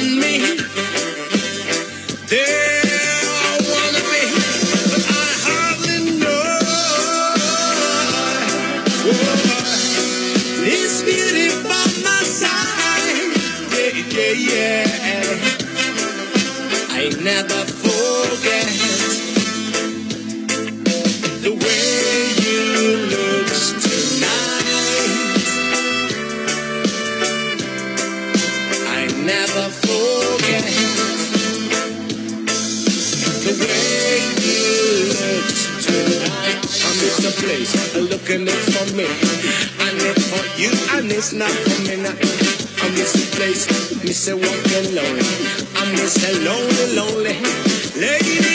it's not for me. I miss the place, miss a walking lonely. I miss a lonely, lonely lady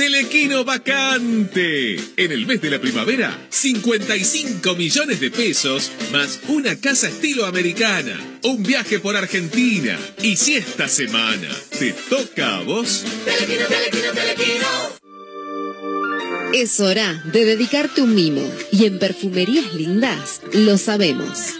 Telequino vacante. En el mes de la primavera, 55 millones de pesos más una casa estilo americana, un viaje por Argentina. Y si esta semana te toca a vos, Telequino, telequino, telequino. Es hora de dedicarte un mimo. Y en Perfumerías Lindas lo sabemos.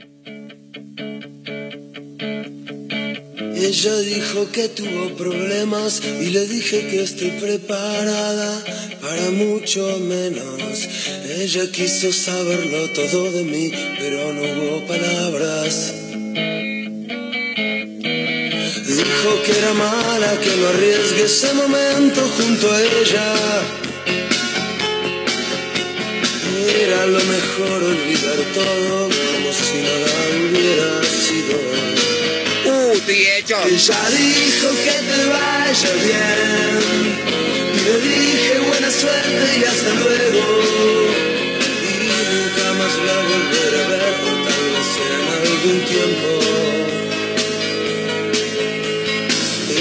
Ella dijo que tuvo problemas y le dije que estoy preparada para mucho menos. Ella quiso saberlo todo de mí, pero no hubo palabras. Dijo que era mala, que no arriesgue ese momento junto a ella. Era lo mejor olvidar todo como si nada hubiera sido. Hecho. Ella dijo que te vaya bien. Y le dije suerte y hasta luego. Y nunca más la volveré a ver, o tal vez en algún tiempo.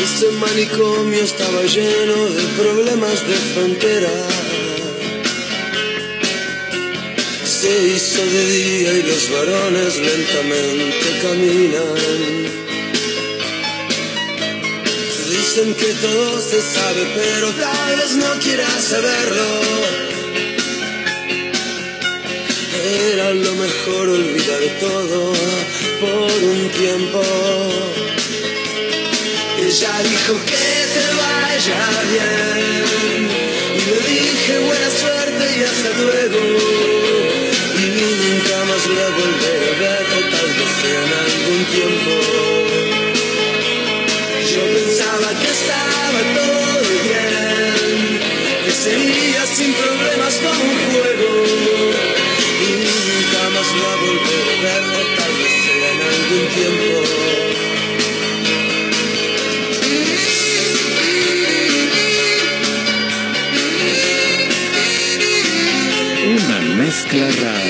Ese manicomio estaba lleno de problemas de frontera. Se hizo de día y los varones lentamente caminan. Dicen que todo se sabe, pero tal vez no quieras saberlo. Era lo mejor olvidar todo por un tiempo. Ella dijo que te vaya bien. Y le dije buena suerte y hasta luego. Sin problemas como un juego. Y nunca más la volveré a ver, tal vez sea en algún tiempo. Una mezcla rara.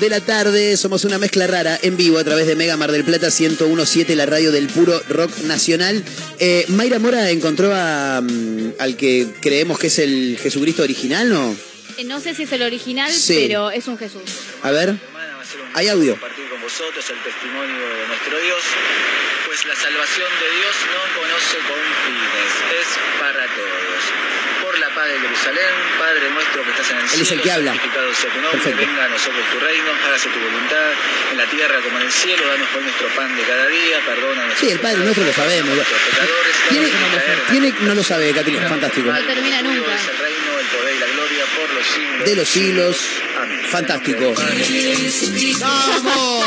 de la tarde. Somos una mezcla rara en vivo a través de Mega Mar del Plata 1017, la radio del puro rock nacional. Eh, Mayra Mora encontró a, mm, al que creemos que es el Jesucristo original, ¿no? Eh, no sé si es el original, pero es un Jesús. A ver. Hay audio. Compartir con vosotros el testimonio de nuestro Dios, pues la salvación de Dios no conoce confines, es para todos Paz de Jerusalén, Padre nuestro que estás en el Él cielo, es el que habla. santificado sea tu nombre, Perfecto. venga a nosotros tu reino, hágase tu voluntad, en la tierra como en el cielo, danos hoy nuestro pan de cada día, perdona nuestros Sí, el Padre nuestro lo sabemos. Tiene, no lo sabe, Catilina, fantástico. No termina nunca. Y la gloria por los siglos de los siglos. Amén. Fantástico. ¡Vamos!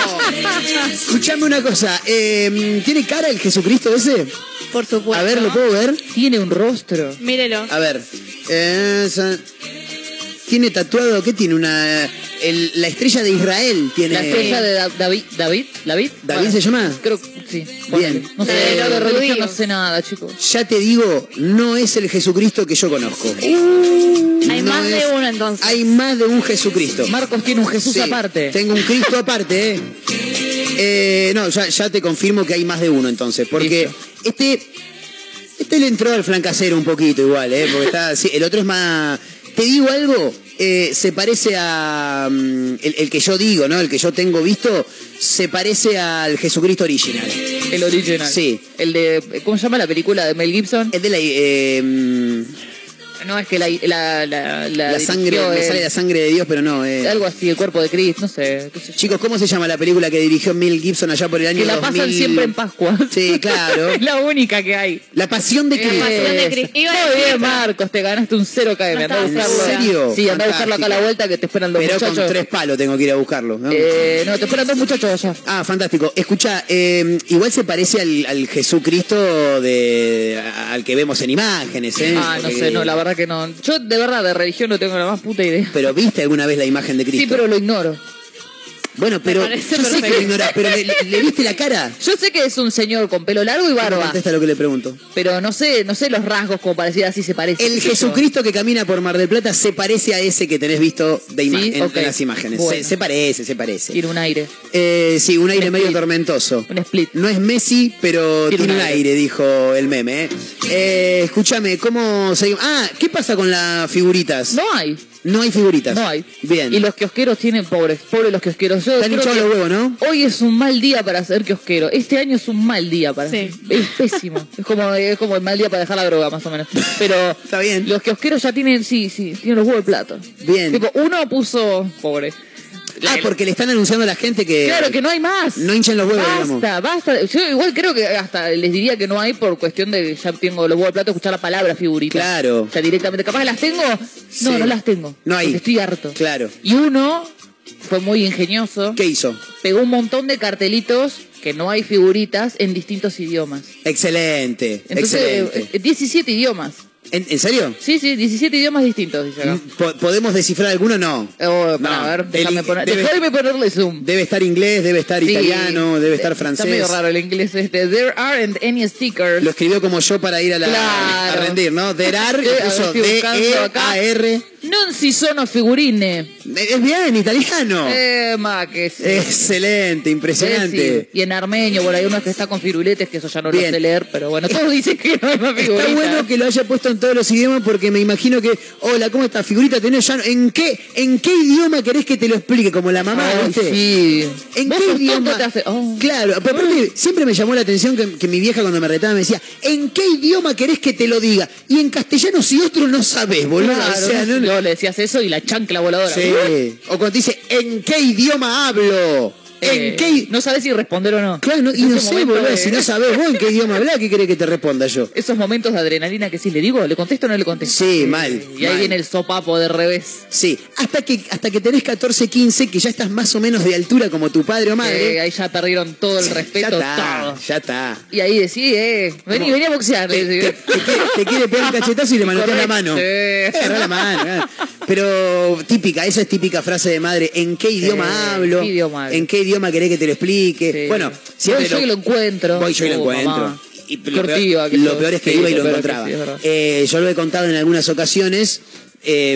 Escuchame una cosa. eh, ¿Tiene cara el Jesucristo ese? Por supuesto. A ver, ¿lo puedo ver? Tiene un rostro. Mírelo. A ver. eh, esa- tiene tatuado, ¿qué tiene? Una. el- la estrella de Israel tiene. La estrella de Da- David. ¿David? ¿David? ¿David se llama? Creo que sí. Bien. No sé, Eh, de religión no sé nada, chicos. Ya te digo, no es el Jesucristo que yo conozco. Hay No más de uno entonces. Hay más de un Jesucristo. Marcos tiene un Jesús Sí, aparte. Tengo un Cristo aparte, ¿eh? Eh, no, ya, ya te confirmo que hay más de uno entonces. Porque este. Este le entró al flancacero un poquito igual, ¿eh? Porque está. sí, el otro es más. Te digo algo, eh, se parece a. mm, el, el que yo digo, ¿no? El que yo tengo visto, se parece al Jesucristo original. El original. Sí. El de. ¿Cómo se llama la película de Mel Gibson? Es de la. eh, mm, No, es que la, la, la, la la sangre, me sale la sangre de Dios, pero no. eh. Algo así, el cuerpo de Cristo, no sé. qué sé yo. Chicos, ¿cómo se llama la película que dirigió Mel Gibson allá por el año Que la 2000? pasan siempre en Pascua. Sí, claro. es la única que hay. La pasión de Cristo. Pasión de Cristo. A Muy bien. Marcos, te ganaste un 0 KM. Anda a estaba buscarlo. ¿En serio? Sí, anda a buscarlo acá a la vuelta que te esperan los Pero muchachos. con tres palos tengo que ir a buscarlo. ¿no? Eh, no, te esperan dos muchachos allá. Ah, fantástico. Escucha, eh, igual se parece al, al Jesucristo de al que vemos en imágenes, ¿eh? Ah, no Porque- sé, no, la verdad que no. Yo de verdad de religión no tengo la más puta idea. Pero viste alguna vez la imagen de Cristo. Sí, pero lo ignoro. Bueno, pero yo sé que ignorás, pero ¿le, le- le viste la cara? Yo sé que es un señor con pelo largo y barba, contesta lo que le pregunto. pero no sé, no sé los rasgos como para decir así se parece. El. Jesucristo que camina por Mar del Plata se parece a ese que tenés visto de ima- Sí, en, las imágenes. Se, Bueno. se parece, se parece. Tiene un aire. Eh, sí, un aire Un medio tormentoso. Un split. No es Messi, pero Tiene tiene, un un aire. aire, dijo el meme. ¿eh? Eh, escúchame, ¿cómo seguimos? Ah, ¿qué pasa con las figuritas? No hay, No hay figuritas. no hay. Bien. Y los kiosqueros tienen pobres, pobres los kiosqueros. Yo Están hinchados los huevos, ¿no? Hoy es un mal día para ser kiosquero. Este año es un mal día para Sí. Es pésimo. Es como, es como el mal día para dejar la droga, más o menos. Pero Está bien. los kiosqueros ya tienen, sí, sí, tienen los huevos de plato. Bien. Tipo, uno puso, pobre. Ah, porque le están anunciando a la gente que. Claro que no hay más. No hinchen los huevos, digamos. Basta, basta. Yo igual creo que hasta les diría que no hay por cuestión de que ya tengo los huevos de plato escuchar la palabra figurita. Claro. O sea, directamente. Capaz las tengo. No, Sí. no las tengo. No hay. Estoy harto. Claro. Y uno fue muy ingenioso. ¿Qué hizo? Pegó un montón de cartelitos que no hay figuritas en distintos idiomas. Excelente, Entonces, excelente. eh, 17 idiomas. ¿En, en serio? Sí, sí, 17 idiomas distintos, dice acá. Po- ¿Podemos descifrar alguno? No. Oh, Mm. No, ver, déjame, poner, debe- ponerle zoom. Debe estar inglés, debe estar Sí. italiano, debe estar francés. Está medio raro el inglés este. There aren't any stickers. Lo escribió como yo para ir a, la, Claro. a rendir, ¿no? Sí, a buscando acá. D-E-A-R. Non si sono figurine. Es bien, italiano. Eh, ma que sí. Excelente, impresionante. Sí. Y en armenio, por ahí uno que está con firuletes, que eso ya no Bien. lo sé leer, pero bueno, todos dicen que no hay más figuritas. Está bueno que lo haya puesto en todos los idiomas porque me imagino que, hola, ¿cómo estás? Figurita tenés ya. ¿En qué, ¿En qué idioma querés que te lo explique? Como la mamá, Ay, ¿viste? sí. ¿En Vos qué idioma? tonto, te hace- oh. Claro, pero aparte siempre me llamó la atención que, que mi vieja cuando me retaba me decía, ¿en qué idioma querés que te lo diga? Y en castellano si otro no sabés, boludo. Claro, o sea, no, le decías eso y la chancla voladora. Sí. O cuando te dice, ¿en qué idioma hablo? ¿En Eh, qué No sabes si responder o no. Claro, no- y no sé, boludo, de- si no sabés vos en qué idioma hablar, ¿qué querés que te responda yo? Esos momentos de adrenalina que sí le digo, ¿le contesto o no le contesto? Sí, mal. Y ahí viene el sopapo de revés. Sí, hasta que, hasta que tenés 14, 15, que ya estás más o menos de altura como tu padre o Eh, madre. ahí ya perdieron todo el ya respeto, está, todo. ya está. Y ahí decís, eh, vení, ¿Cómo? vení a boxear. Te, te- te quiere, pegar un cachetazo y le manoteas la mano. Sí. Eh, la mano. eh. Pero típica, esa es típica frase de madre. ¿En qué idioma Sí, hablo? ¿qué idioma hablo? ¿En qué idioma querés que te lo explique? Sí. Bueno, Voy siempre yo y lo encuentro. Voy yo y lo Uh, encuentro. mamá. Y lo, peor, que lo sos. peor es que Sí, iba y lo que encontraba. sí. Eh, yo lo he contado en algunas ocasiones. eh,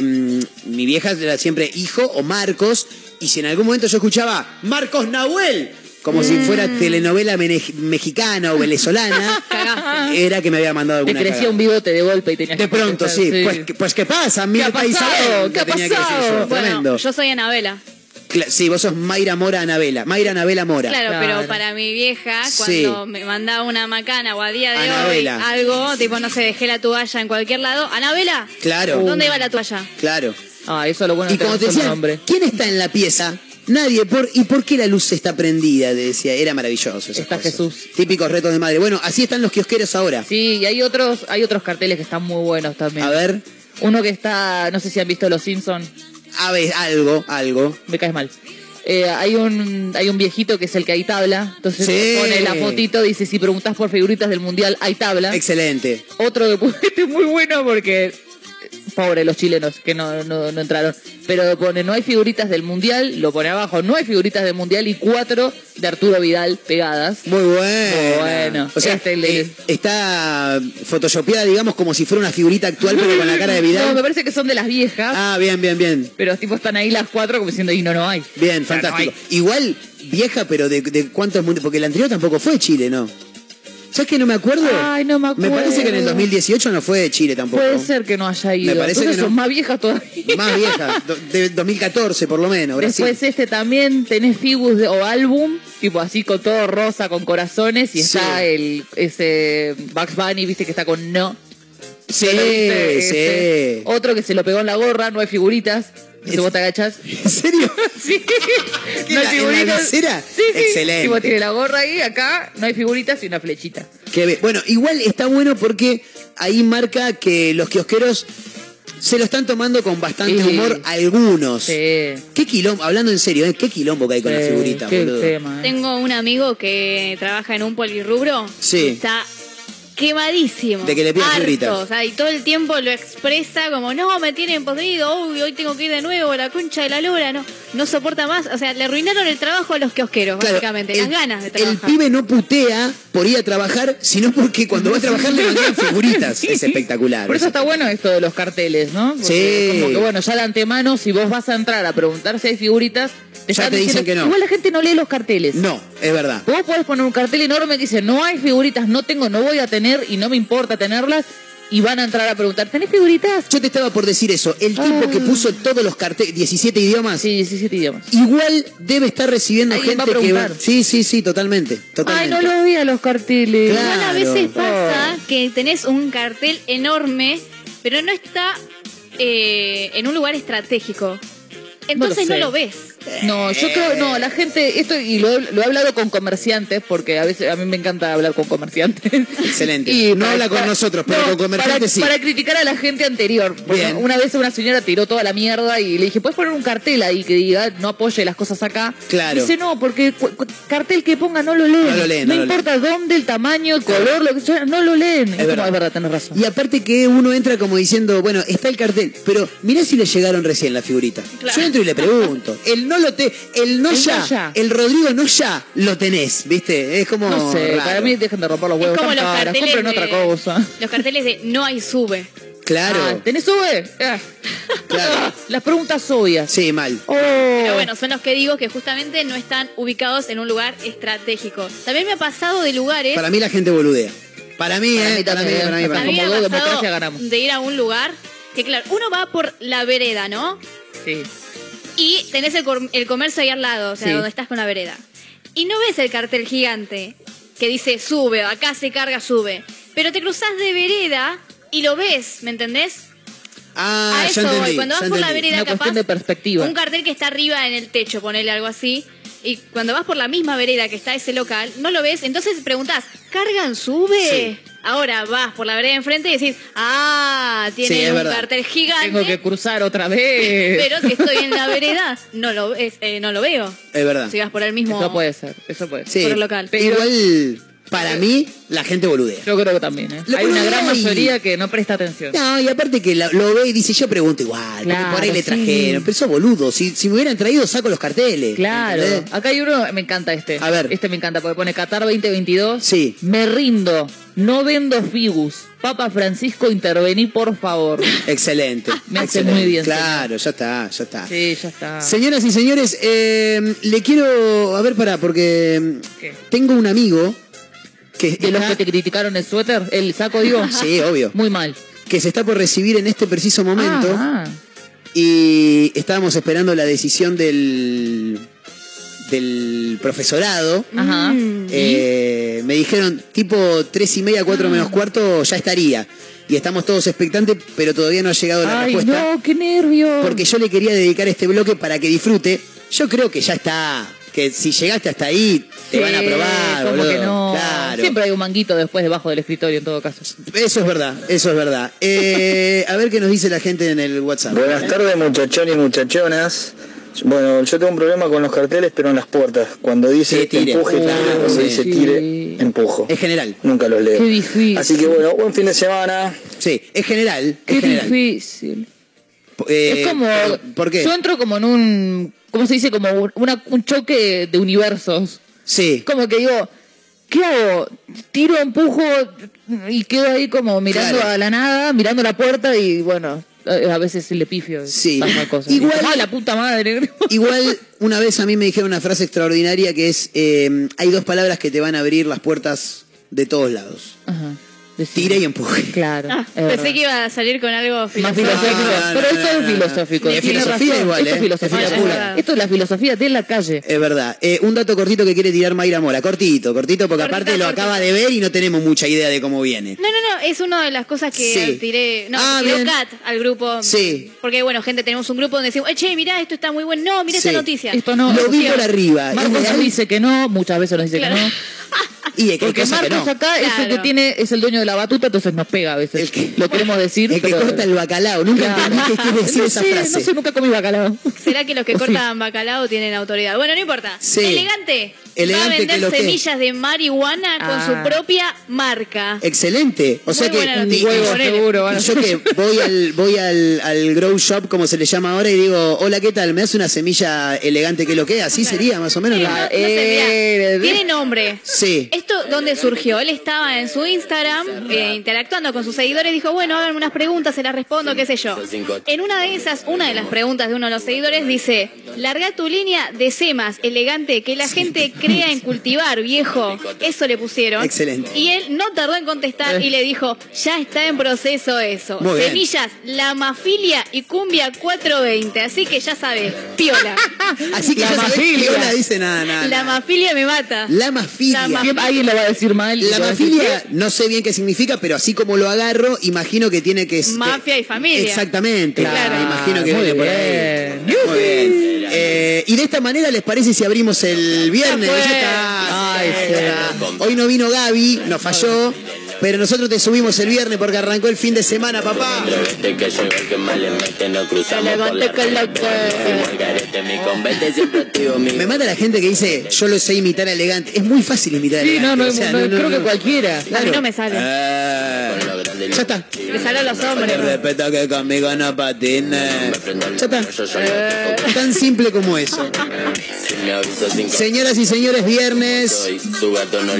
mi vieja era siempre hijo o Marcos. Y si en algún momento yo escuchaba Marcos Nahuel, como si fuera Mm. telenovela mexicana o venezolana, era que me había mandado Te alguna crecía cagada. un bigote de golpe y tenías De que pronto, contestar, sí. Pues, pues, ¿qué pasa? Mil ha país pasado? ¿Qué ha que pasado? yo. Bueno, Tremendo. yo soy Anabela. Sí, vos sos Mayra Mora Anabela. Mayra Anabela Mora. Claro, Claro. pero para mi vieja, Sí. cuando me mandaba una macana o a día de Anabela. hoy algo, tipo, no sé, dejé la toalla en cualquier lado. Anabela, Claro. ¿dónde iba la toalla? Claro. Ah, eso es lo bueno Y como te decían, nombre. ¿quién está en la pieza? Nadie. ¿Por, ¿Y por qué la luz está prendida? Te decía. Era maravilloso. Está cosas. Jesús. Típicos retos de madre. Bueno, así están los kiosqueros ahora. Sí, y hay otros, hay otros carteles que están muy buenos también. A ver. Uno que está, no sé si han visto Los Simpsons. A ver, algo, algo. Me caes mal. Eh, hay un hay un viejito que es el que hay tabla, entonces Sí. pone la fotito, dice si preguntas por figuritas del mundial hay tabla. Excelente. Otro que puse, este es muy bueno porque pobre los chilenos que no, no, no entraron, pero pone no hay figuritas del mundial, lo pone abajo, no hay figuritas del mundial y cuatro de Arturo Vidal pegadas. Muy bueno. Muy bueno. O sea, Este le- eh, está photoshopeada, digamos, como si fuera una figurita actual, pero con la cara de Vidal. No, me parece que son de las viejas. Ah, bien, bien, bien. Pero tipo están ahí las cuatro como diciendo, y no, no hay. Bien, no fantástico. Igual vieja, pero de, de cuántos mundiales. Porque el anterior tampoco fue Chile, ¿no? ¿Sabes que no me acuerdo? Ay, no me Me parece que en el acuerdo. 2018 no fue Chile tampoco. Puede ser que no haya ido. Me parece Entonces que no. son más viejas todavía. Más vieja, do- de 2014 por lo menos. Brasil. Después este también tenés Fibus de- o álbum, tipo así con todo rosa, con corazones, y Sí. está el ese Bugs Bunny, viste que está con no. Sí, ¿Lo viste? sí. Ese. Otro que se lo pegó en la gorra, no hay figuritas. Si vos te agachás. ¿En serio? sí. ¿Qué, No hay la- en la figuritas. Sí, sí. Excelente. Tipo, tiene la gorra ahí, acá no hay figuritas y una flechita. Que ve- bueno, igual está bueno porque ahí marca que los kiosqueros se lo están tomando con bastante Sí. humor algunos. Sí. ¿Qué quilombo, hablando en serio, ¿eh? ¿qué quilombo que hay con las Sí, figuritas, qué boludo? tema, eh. Tengo un amigo que trabaja en un polirrubro. Sí. y Está quemadísimo. De que le pidan figuritas. O sea, y todo el tiempo lo expresa como, no, me tienen podrido, uy, hoy tengo que ir de nuevo a la concha de la lora, no, no soporta más. O sea, le arruinaron el trabajo a los kiosqueros, Claro, básicamente, el- las ganas de El trabajar. pibe no putea por ir a trabajar, sino porque cuando va a trabajar le mandan figuritas. Es espectacular. Por eso está bueno esto de los carteles, ¿no? Porque Sí. Como que bueno, ya de antemano, si vos vas a entrar a preguntar si hay figuritas, Ya te dicen diciendo- que no. Igual la gente no lee los carteles. No, es verdad. Vos podés poner un cartel enorme que dice, no hay figuritas, no tengo, no voy a tener y no me importa tenerlas. Y van a entrar a preguntar, ¿tenés figuritas? Yo te estaba por decir eso. El tipo que puso todos los carteles, 17 idiomas. Ah. Sí, 17 idiomas. Igual debe estar recibiendo Alguien gente va a que va. preguntar. Sí, sí, sí, totalmente. Ay, totalmente. no los vi a los carteles. Claro. Igual a veces pasa que tenés un cartel enorme, pero no está eh, en un lugar estratégico. Entonces no sé. lo, ves. No, yo creo, no, la gente, esto, y lo, he- lo he hablado con comerciantes, porque a veces a mí me encanta hablar con comerciantes. Excelente. Y no para- habla con nosotros, pero no, con comerciantes para, sí. Para criticar a la gente anterior. Bien. una vez una señora tiró toda la mierda y le dije, ¿puedes poner un cartel ahí que diga no apoye las cosas acá? Claro. Dice, no, porque cartel que ponga no lo leen. No lo leen, no lo importa dónde, el tamaño, el color, lo que sea, no lo leen. Es, como, verdad. es verdad, tenés razón. Y aparte que uno entra como diciendo, bueno, está el cartel, pero mirá si le llegaron recién la figurita. Yo entro y le pregunto. El no lo te, el no El ya, no ya. el Rodrigo no ya lo tenés, ¿viste? Es como No sé, raro. para mí dejen de romper los huevos. como los caras, carteles compren de- otra cosa. Los carteles de no hay sube. Claro, Ah, ¿Tenés sube? Ah. claro. Las preguntas obvias. Sí, mal. Oh. Pero bueno, son los que digo que justamente no están ubicados en un lugar estratégico. También me ha pasado de lugares. Para mí la gente boludea. Para mí, Para eh, mí para mí, para mí, para mí. como dos democracia ganamos. de ir a un lugar que, claro, uno va por la vereda, ¿no? Sí. Y tenés el, el comercio ahí al lado, o sea, Sí. donde estás con la vereda. Y no ves el cartel gigante que dice sube, acá se carga, sube. Pero te cruzás de vereda y lo ves, ¿me entendés? Ah, a ya eso entendí. voy. Cuando ya vas por la vereda, Una capaz. de perspectiva. Un cartel que está arriba en el techo, ponerle algo así. Y cuando vas por la misma vereda que está ese local, no lo ves. Entonces preguntás, ¿cargan, sube? Ahora vas por la vereda de enfrente y decís, ah, tiene un verdad. cartel gigante. Tengo que cruzar otra vez. Pero si estoy en la vereda, no lo, ves, eh, no lo veo. Es verdad. Si vas por el mismo. Eso puede ser, eso puede ser. Sí, por el local. Pero- igual para mí la gente boludea. Yo creo que también, ¿eh? Lo Hay una boludea gran y- mayoría que no presta atención. No, y aparte que la- lo ve y dice, yo pregunto igual, porque Claro, por ahí le sí. trajeron. Pero eso boludo, si, si me hubieran traído saco los carteles. Claro. ¿entendés? Acá hay uno, me encanta este. A ver. Este me encanta porque pone Qatar 2022. Sí. Me rindo. No vendo figus. Papa Francisco, intervení, por favor. Excelente. Me hace excelente. muy bien, Claro, ya está, ya está. Sí, ya está. Señoras y señores, eh, le quiero. A ver, pará, porque mm, ¿Qué? tengo un amigo que, ¿De los que te criticaron el suéter? ¿El saco, digo? Sí, obvio. Muy mal. que se está por recibir en este preciso momento. Ah, Y estábamos esperando la decisión del, del profesorado. Ajá. Mm. Eh, me dijeron tipo tres y media, cuatro menos cuarto, ya estaría. Y estamos todos expectantes, pero todavía no ha llegado la Ay, respuesta. no, qué nervio. Porque yo le quería dedicar este bloque para que disfrute. Yo creo que ya está. Que si llegaste hasta ahí, te Sí, van a probar, boludo. que no. Claro. Siempre hay un manguito después debajo del escritorio en todo caso. Eso es verdad, eso es verdad. Eh, a ver qué nos dice la gente en el WhatsApp. Buenas tardes muchachones y muchachonas. Bueno, yo tengo un problema con los carteles, pero en las puertas. Cuando dice Sí, tire. empuje, tire. Cuando sí. dice tire, empujo. Es general. Nunca los leo. Qué difícil. Así que bueno, buen fin de semana. Sí, es general. Qué es general. difícil. Eh, es como. ¿por- ¿Por qué? Yo entro como en un. ¿Cómo se dice? Como un, una- un choque de universos. Sí. Como que digo, ¿qué hago? Tiro, empujo y quedo ahí como mirando Claro. a la nada, mirando la puerta y bueno, a veces le pifio. Sí. Cosas. Igual- "Ah, la puta madre. Igual una vez a mí me dijeron una frase extraordinaria que es, eh, hay dos palabras que te van a abrir las puertas de todos lados. Ajá. Tire y empuje. Claro. Ah, pensé verdad. que iba a salir con algo Más filosófico. filosófico. No, no, Pero no, esto no, es no. filosófico. Es filosofía razón. igual, Esto ¿eh? es filosofía Es filosofía. pura. Esto es la filosofía de la calle. Es verdad. Eh, un dato cortito que quiere tirar Mayra Mora. Cortito, cortito, porque Cortito, aparte lo acaba de ver y no tenemos mucha idea de cómo viene. No, no, no, es una de las cosas que Sí. tiré, no, Ah, tiró. Kat al grupo. Sí. Porque, bueno, gente, tenemos un grupo donde decimos, eh, che, mirá, esto está muy bueno. No, mirá Sí. esta noticia. Esto no. Lo vi por arriba. ¿Es Marcos dice que no, muchas veces nos dice Claro. que no. Y hay Porque que Marcos no. acá es el que tiene, es el dueño de la batuta, entonces nos pega a veces. El que- Lo queremos decir. El que pero- corta el bacalao. Nunca Claro. entendí qué decir no esa sé, frase. No sé, nunca comí bacalao. ¿Será que los que O sí. cortan bacalao tienen autoridad? Bueno, no importa. Sí. Elegante. Elegante, va a ¿qué vender es lo que? semillas de marihuana con Ah. su propia marca. Excelente. O Muy sea que ponele. seguro, y yo que voy al voy al, al grow shop como se le llama ahora y digo, "Hola, ¿qué tal? ¿Me das una semilla elegante que lo que? Así sería más o menos. Sí, ¿no? no, no sé, Eh, mirá, Tiene nombre. Sí. ¿Esto dónde surgió? Él estaba en su Instagram eh, interactuando con sus seguidores. Dijo, bueno, háganme unas preguntas, se las respondo, qué sé yo. En una de esas, una de las preguntas de uno de los seguidores dice, larga tu línea de semas elegante que la gente crea en cultivar, viejo. Eso le pusieron. Excelente. Y él no tardó en contestar y le dijo, ya está en proceso eso. Muy bien. Semillas, lamafilia y cumbia 420. Así que ya sabes, piola. Así que La ya sabés mafilia. hola dice nada, nada. La mafilia me mata. La mafilia. La Siempre alguien lo va a decir mal. La mafilia, no sé bien qué significa, pero así como lo agarro, imagino que tiene que... Mafia y familia. Exactamente. Claro. Imagino que viene por ahí. Muy bien. Eh, y de esta manera, ¿les parece si abrimos el viernes? Ay, sí. Hoy no vino Gaby, nos falló. Pero nosotros te subimos el viernes porque arrancó el fin de semana, papá. Que llegó el que más le mete, no cruzamos por la Elegante que lo que- Fuimos al garete, mi convete siempre activo, mi Me mata la gente que dice, yo lo sé imitar a elegante. Es muy fácil imitar a Sí, elegante. no, no, o sea, no, creo que cualquiera. A mí no me sale. Eh, ya está. Me salen los hombres. Respeto que conmigo no patine. Ya está. yo ya Tan simple como eso. Señoras y señores, viernes.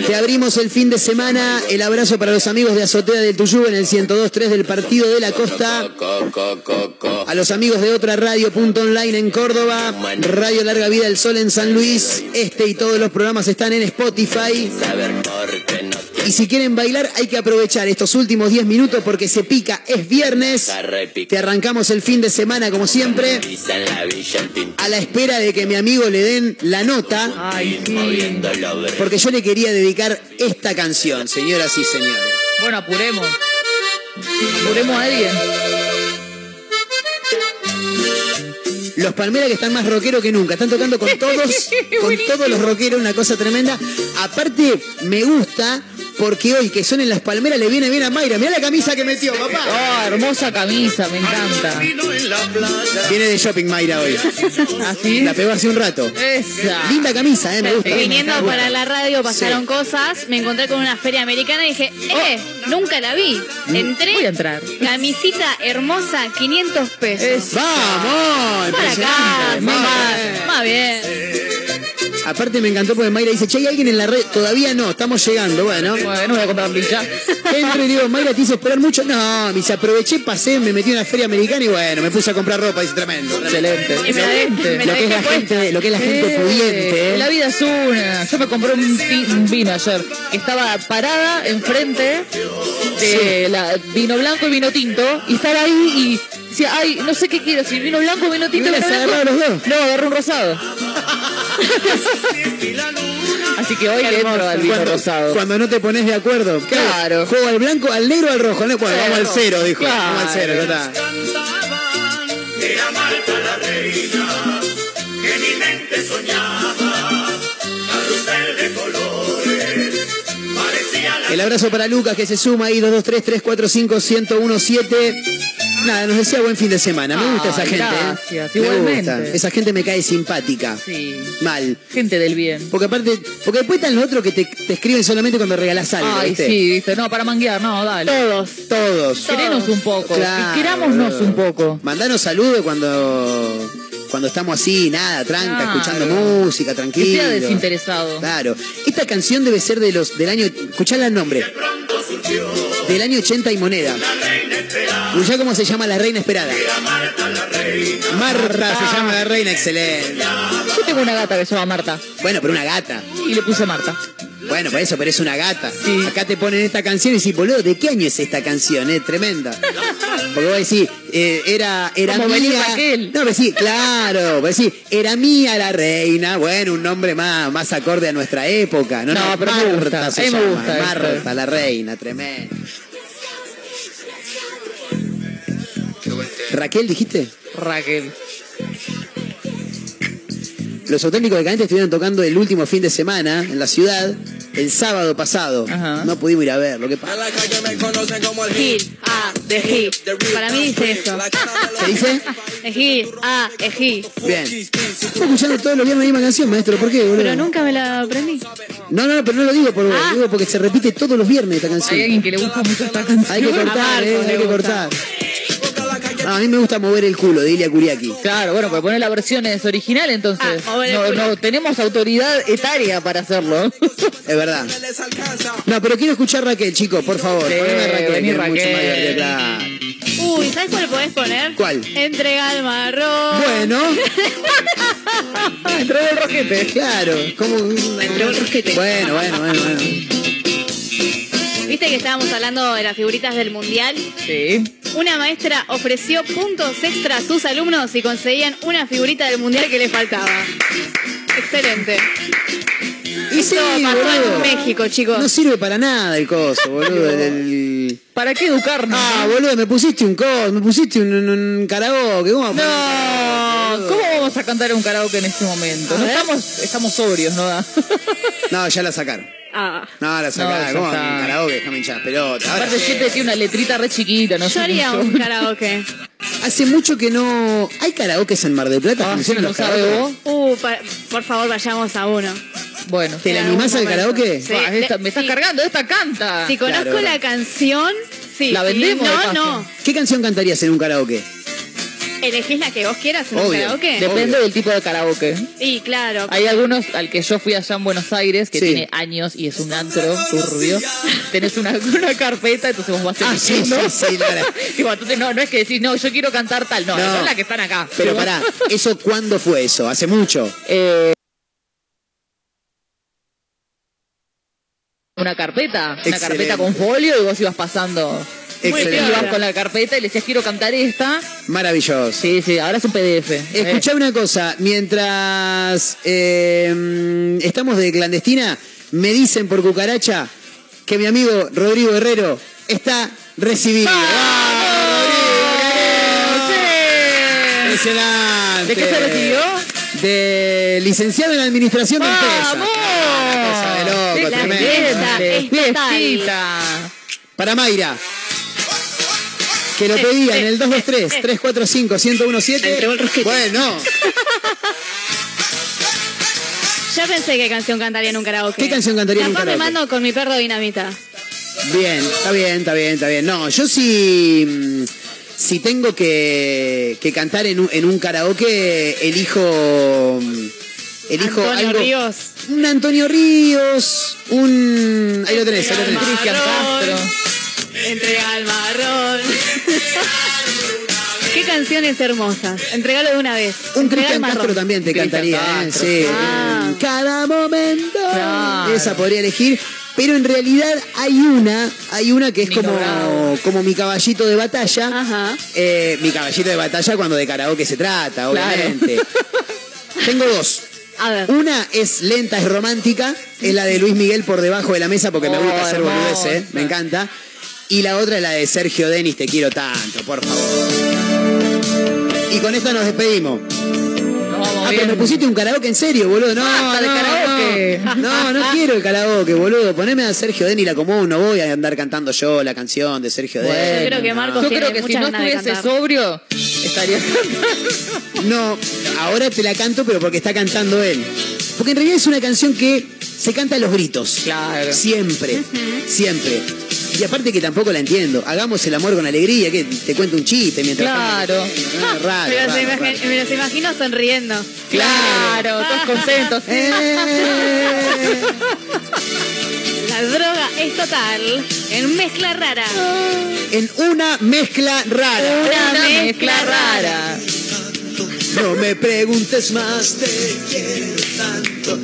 Te abrimos el fin de semana. El abrazo para los amigos de Azotea del Tuyú en el 102.3 del Partido de la Costa. co, co, co, co. A los amigos de otra radio punto online en Córdoba. Radio Larga Vida del Sol en San Luis. Este y todos los programas están en Spotify. Y si quieren bailar, hay que aprovechar estos últimos 10 minutos porque se pica. Es viernes. te arrancamos el fin de semana como siempre. Pisa en la villa el pin A la espera de que mi amigo le den la nota. Ay, sí. Porque yo le quería dedicar esta canción, señoras y señores. Bueno, apuremos. Apuremos a alguien. Los Palmeras que están más rockeros que nunca. Están tocando con todos, con todos los rockeros, una cosa tremenda. Aparte, me gusta porque hoy que son en las Palmeras le viene bien a Mayra. Mirá la camisa que metió, papá. Oh, hermosa camisa, me encanta. Viene de shopping Mayra hoy. ¿Así? La pegó hace un rato. Esa. Linda camisa, eh, me gusta. Viniendo Me para la radio pasaron cosas, me encontré con una feria americana y dije, eh, nunca la vi. Voy a Entré, entrar. camisita hermosa, 500 pesos. Vamos, Para acá, más, más bien. Aparte me encantó porque Mayra dice, che, ¿hay alguien en la red? Todavía no, estamos llegando, bueno. Bueno, voy a comprar ya. Entro y digo, Mayra, ¿te hice esperar mucho? No, me dice, aproveché, pasé, me metí en una feria americana y bueno, me puse a comprar ropa, dice, tremendo. Excelente. Y me la de- me la Lo que es la gente, lo que es la gente Eh, pudiente, ¿eh? La vida es una. Yo me compré un, vi- un vino ayer que estaba parada enfrente de la vino blanco y vino tinto y estaba ahí y decía, ay, no sé qué quiero, si vino blanco o vino tinto. Hubieras vino blanco. los dos. No, agarré un rosado. Así que hoy le entro al vino cuando, rosado. Cuando no te pones de acuerdo. Claro. Juego al blanco, al negro, o al rojo. Vamos al cero, dijo. Vamos al cero, ¿verdad? El abrazo para Lucas que se suma ahí, 223 345 1017 Nada, nos decía buen fin de semana. Me gusta esa Ay, gente. ¿eh? gracias, Me igualmente. gusta. Esa gente me cae simpática. Sí. Mal. Gente del bien. Porque aparte, porque después están los otros que te, te escriben solamente cuando regalás algo. Ay, ¿viste? sí, viste. No, para manguear, no, dale. Todos. Todos. Querenos un poco. Claro, querámonos un poco. Mandanos saludos cuando cuando estamos así, nada, tranca, Claro. escuchando música, Que tranquilo. sea desinteresado. Claro. Esta canción debe ser de los del año. Escuchala el nombre. Del año 80 y moneda. Escuchá cómo se llama la reina esperada. Marta se llama la reina, excelente. Yo tengo una gata que se llama Marta. Bueno, pero una gata. Y le puse Marta. Bueno, por eso, pero es una gata. Acá te ponen esta canción y decís, boludo, ¿de qué año es esta canción? Es tremenda. Porque vos decís, eh, era, era Como mía. Raquel. No, pero sí, claro. Vos decís, era mía la reina. Bueno, un nombre más, más acorde a nuestra época. No, No, no, pero me Marta gusta, se a mí me gusta esto. Marta, la reina, tremenda. Raquel, dijiste. Raquel. Los auténticos decadentes estuvieron tocando el último fin de semana en la ciudad, el sábado pasado. No pudimos ir a ver, lo que pasa. Ah, de. Para mí dice eso. ¿Se dice? De Gil, ah, de Gil. Bien. Estoy escuchando todos los días la misma canción, maestro. ¿Por qué, boludo? Pero nunca me la aprendí. No, no, pero no lo digo por vos, digo porque se repite todos los viernes esta canción. Hay alguien que le gusta mucho esta canción. Hay que cortar, eh, hay que gusta. cortar. No, a mí me gusta mover el culo de Ilia Kuriaki. Claro, bueno, pues poner la versión es original, entonces. Ah, mover el no, culo. no, tenemos autoridad etaria para hacerlo. Es verdad. No, pero quiero escuchar Raquel, chicos, por favor. Sí, Poneme a Raquel, vení, que es mucho Raquel. más divertido, claro. Uy, ¿sabes cuál podés poner? ¿Cuál? Entrega al marrón. Bueno. Entró el rojete. Claro, como Entró el rosquete. Bueno, bueno, bueno, bueno. ¿Viste que estábamos hablando de las figuritas del mundial? Sí. Una maestra ofreció puntos extra a sus alumnos y conseguían una figurita del mundial que les faltaba. Excelente. Y sí, Esto pasó boludo. en México, chicos. No sirve para nada el coso, boludo. el- el- ¿Para qué educarnos? Ah, boludo, me pusiste un coso, me pusiste un, un, un karaoke. ¿Cómo karaoke? ¿cómo vamos a cantar un karaoke en este momento? No estamos, estamos sobrios, ¿no? da? No, ya la sacaron. Ah. No, la sacaron. No. Un karaoke, déjame hinchar. Ahora Aparte sí. siempre tiene una letrita re chiquita, no Yo haría un karaoke. Hace mucho que no. ¿Hay karaokes en Mar del Plata? Ah, ¿Funcionan sí, los ¿no sabe karaokes? vos? Uh, pa- por favor, vayamos a uno. Bueno. ¿Te la En animás al algún momento. karaoke? Sí. Ah, esta- me estás sí. cargando, esta canta. Si conozco Claro, la canción, sí. La vendemos, de Si paso. No, no. ¿Qué canción cantarías en un karaoke? ¿Elegís la que vos quieras en karaoke? Depende Obvio. del tipo de karaoke. Y claro. Hay algunos al que yo fui allá en Buenos Aires que Sí. tiene años y es un antro turbio. Tenés una, una carpeta, entonces vos vas Ah, sí, eligiendo. sí, sí. Digo, entonces no, no es que decís, no, yo quiero cantar tal, no, No. son las que están acá. Pero pará, ¿eso cuándo fue eso? ¿Hace mucho? Eh, una carpeta, una carpeta con folio y vos ibas pasando. Excelente. Ibas con la carpeta y le decías, quiero cantar esta. Maravilloso. Sí, sí, ahora es un PDF. Escuchá una cosa, mientras eh, estamos de clandestina, me dicen por cucaracha que mi amigo Rodrigo Herrero está recibido. ¡Vamos, Rodrigo! ¡Qué Impresionante. ¿De qué se recibió? De licenciado en Administración de Empresas. ¡Vamos! Cosa de loco, tremendo. Para Mayra. Que lo pedía en el 223-345-1017. Entregó el rosquete. Bueno, Ya pensé qué canción cantaría en un karaoke. ¿Qué canción cantaría en un Capaz me karaoke? mando con mi perro dinamita. bien, está bien, está bien, está bien. No, yo sí. mm, Si tengo que, que cantar en un, en un karaoke, elijo. mm, Elijo Antonio algo. Ríos. Un Antonio Ríos. Un. Ahí lo tenés, ahí lo tenés. Cristian Castro. Entrega al marrón. Qué canciones hermosas. Entregalo de una vez. Un Cristian marrón. Castro también te Cristian cantaría, ¿eh? Sí. Ah. Cada momento. Claro. Esa podría elegir. Pero en realidad hay una, hay una que es como, Bravo. como mi caballito de batalla. Ajá. Eh, mi caballito de batalla cuando de karaoke se trata, obviamente. Tengo dos. A ver. Una es lenta, es romántica, es la de Luis Miguel por debajo de la mesa porque me Oh, gusta hacer boludeces, ¿eh? me encanta. Y la otra es la de Sergio Denis, te quiero tanto, por favor. Y con esta nos despedimos. Ah, pero me pusiste un karaoke en serio, boludo. No, Basta de no, karaoke. no, no, no quiero el karaoke, boludo. Poneme a Sergio Denny la común, no voy a andar cantando yo la canción de Sergio Bueno, Denny. Yo creo que no. Marcos Yo tiene creo que si no estuviese sobrio, estaría No, ahora te la canto, pero porque está cantando él. Porque en realidad es una canción que se canta a los gritos. Claro. Siempre, siempre. Y aparte que tampoco la entiendo. Hagamos el amor con alegría, que te cuento un chiste mientras. Claro. Ah, raro, me, los raro, imagi- raro. me los imagino sonriendo. Claro, todos contentos. Eh. La droga es total. En mezcla rara. En una mezcla rara. Una mezcla rara. No me preguntes más, te quiero tanto.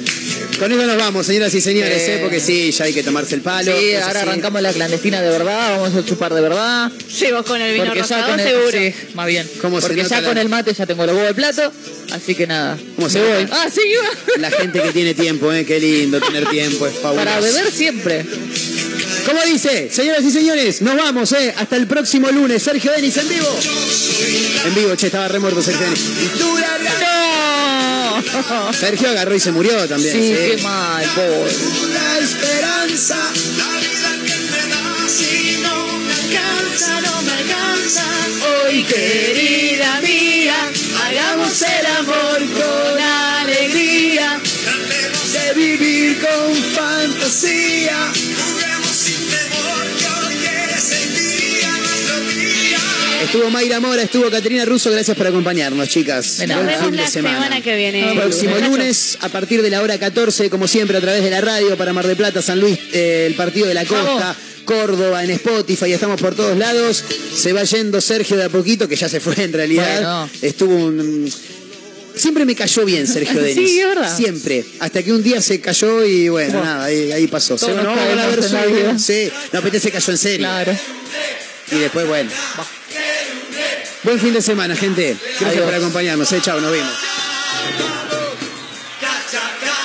Con eso nos vamos, señoras y señores, Sí. ¿eh? porque sí, ya hay que tomarse el palo. Sí, ahora así. arrancamos la clandestina de verdad, vamos a chupar de verdad. Llevo con el vino Porque ya rosado, con el, seguro. sí, más bien. ¿Cómo se Porque ya la- con el mate ya tengo los huevos de plato, así que nada. ¿Cómo se voy. Ah, sí, iba. La gente que tiene tiempo, ¿eh? Qué lindo tener tiempo, es fabuloso. Para beber siempre. Como dice, señoras y señores, nos vamos, ¿eh? Hasta el próximo lunes. Sergio Denis en vivo. En vivo, che, estaba re muerto Sergio Denis. ¡No! Sergio agarró y se murió también. Sí, sí. qué mal, pobre. La esperanza, la vida que me das y no me alcanza, no me alcanza. Hoy, querida mía, hagamos el amor con alegría. Tratemos De vivir con fantasía. Estuvo Mayra Mora, estuvo Caterina Russo, gracias por acompañarnos, chicas. Nos nada. Buen vemos fin de la semana. que viene. Próximo lunes, a partir de la hora 14, como siempre, a través de la radio para Mar de Plata, San Luis, eh, el partido de la costa. Córdoba, en Spotify, estamos por todos lados. Se va yendo Sergio de a poquito, que ya se fue en realidad. Bueno. Estuvo un. Siempre me cayó bien Sergio Sí, Denis. es verdad. Siempre. Hasta que un día se cayó y bueno, nada, ahí, ahí pasó. Todos Se- no, a ver su la. Sí, no, pero este se cayó en serio. Claro. Y después, bueno. Buen fin de semana, gente. Gracias Adiós. por acompañarnos. Eh, chao, nos vemos. Cachaca,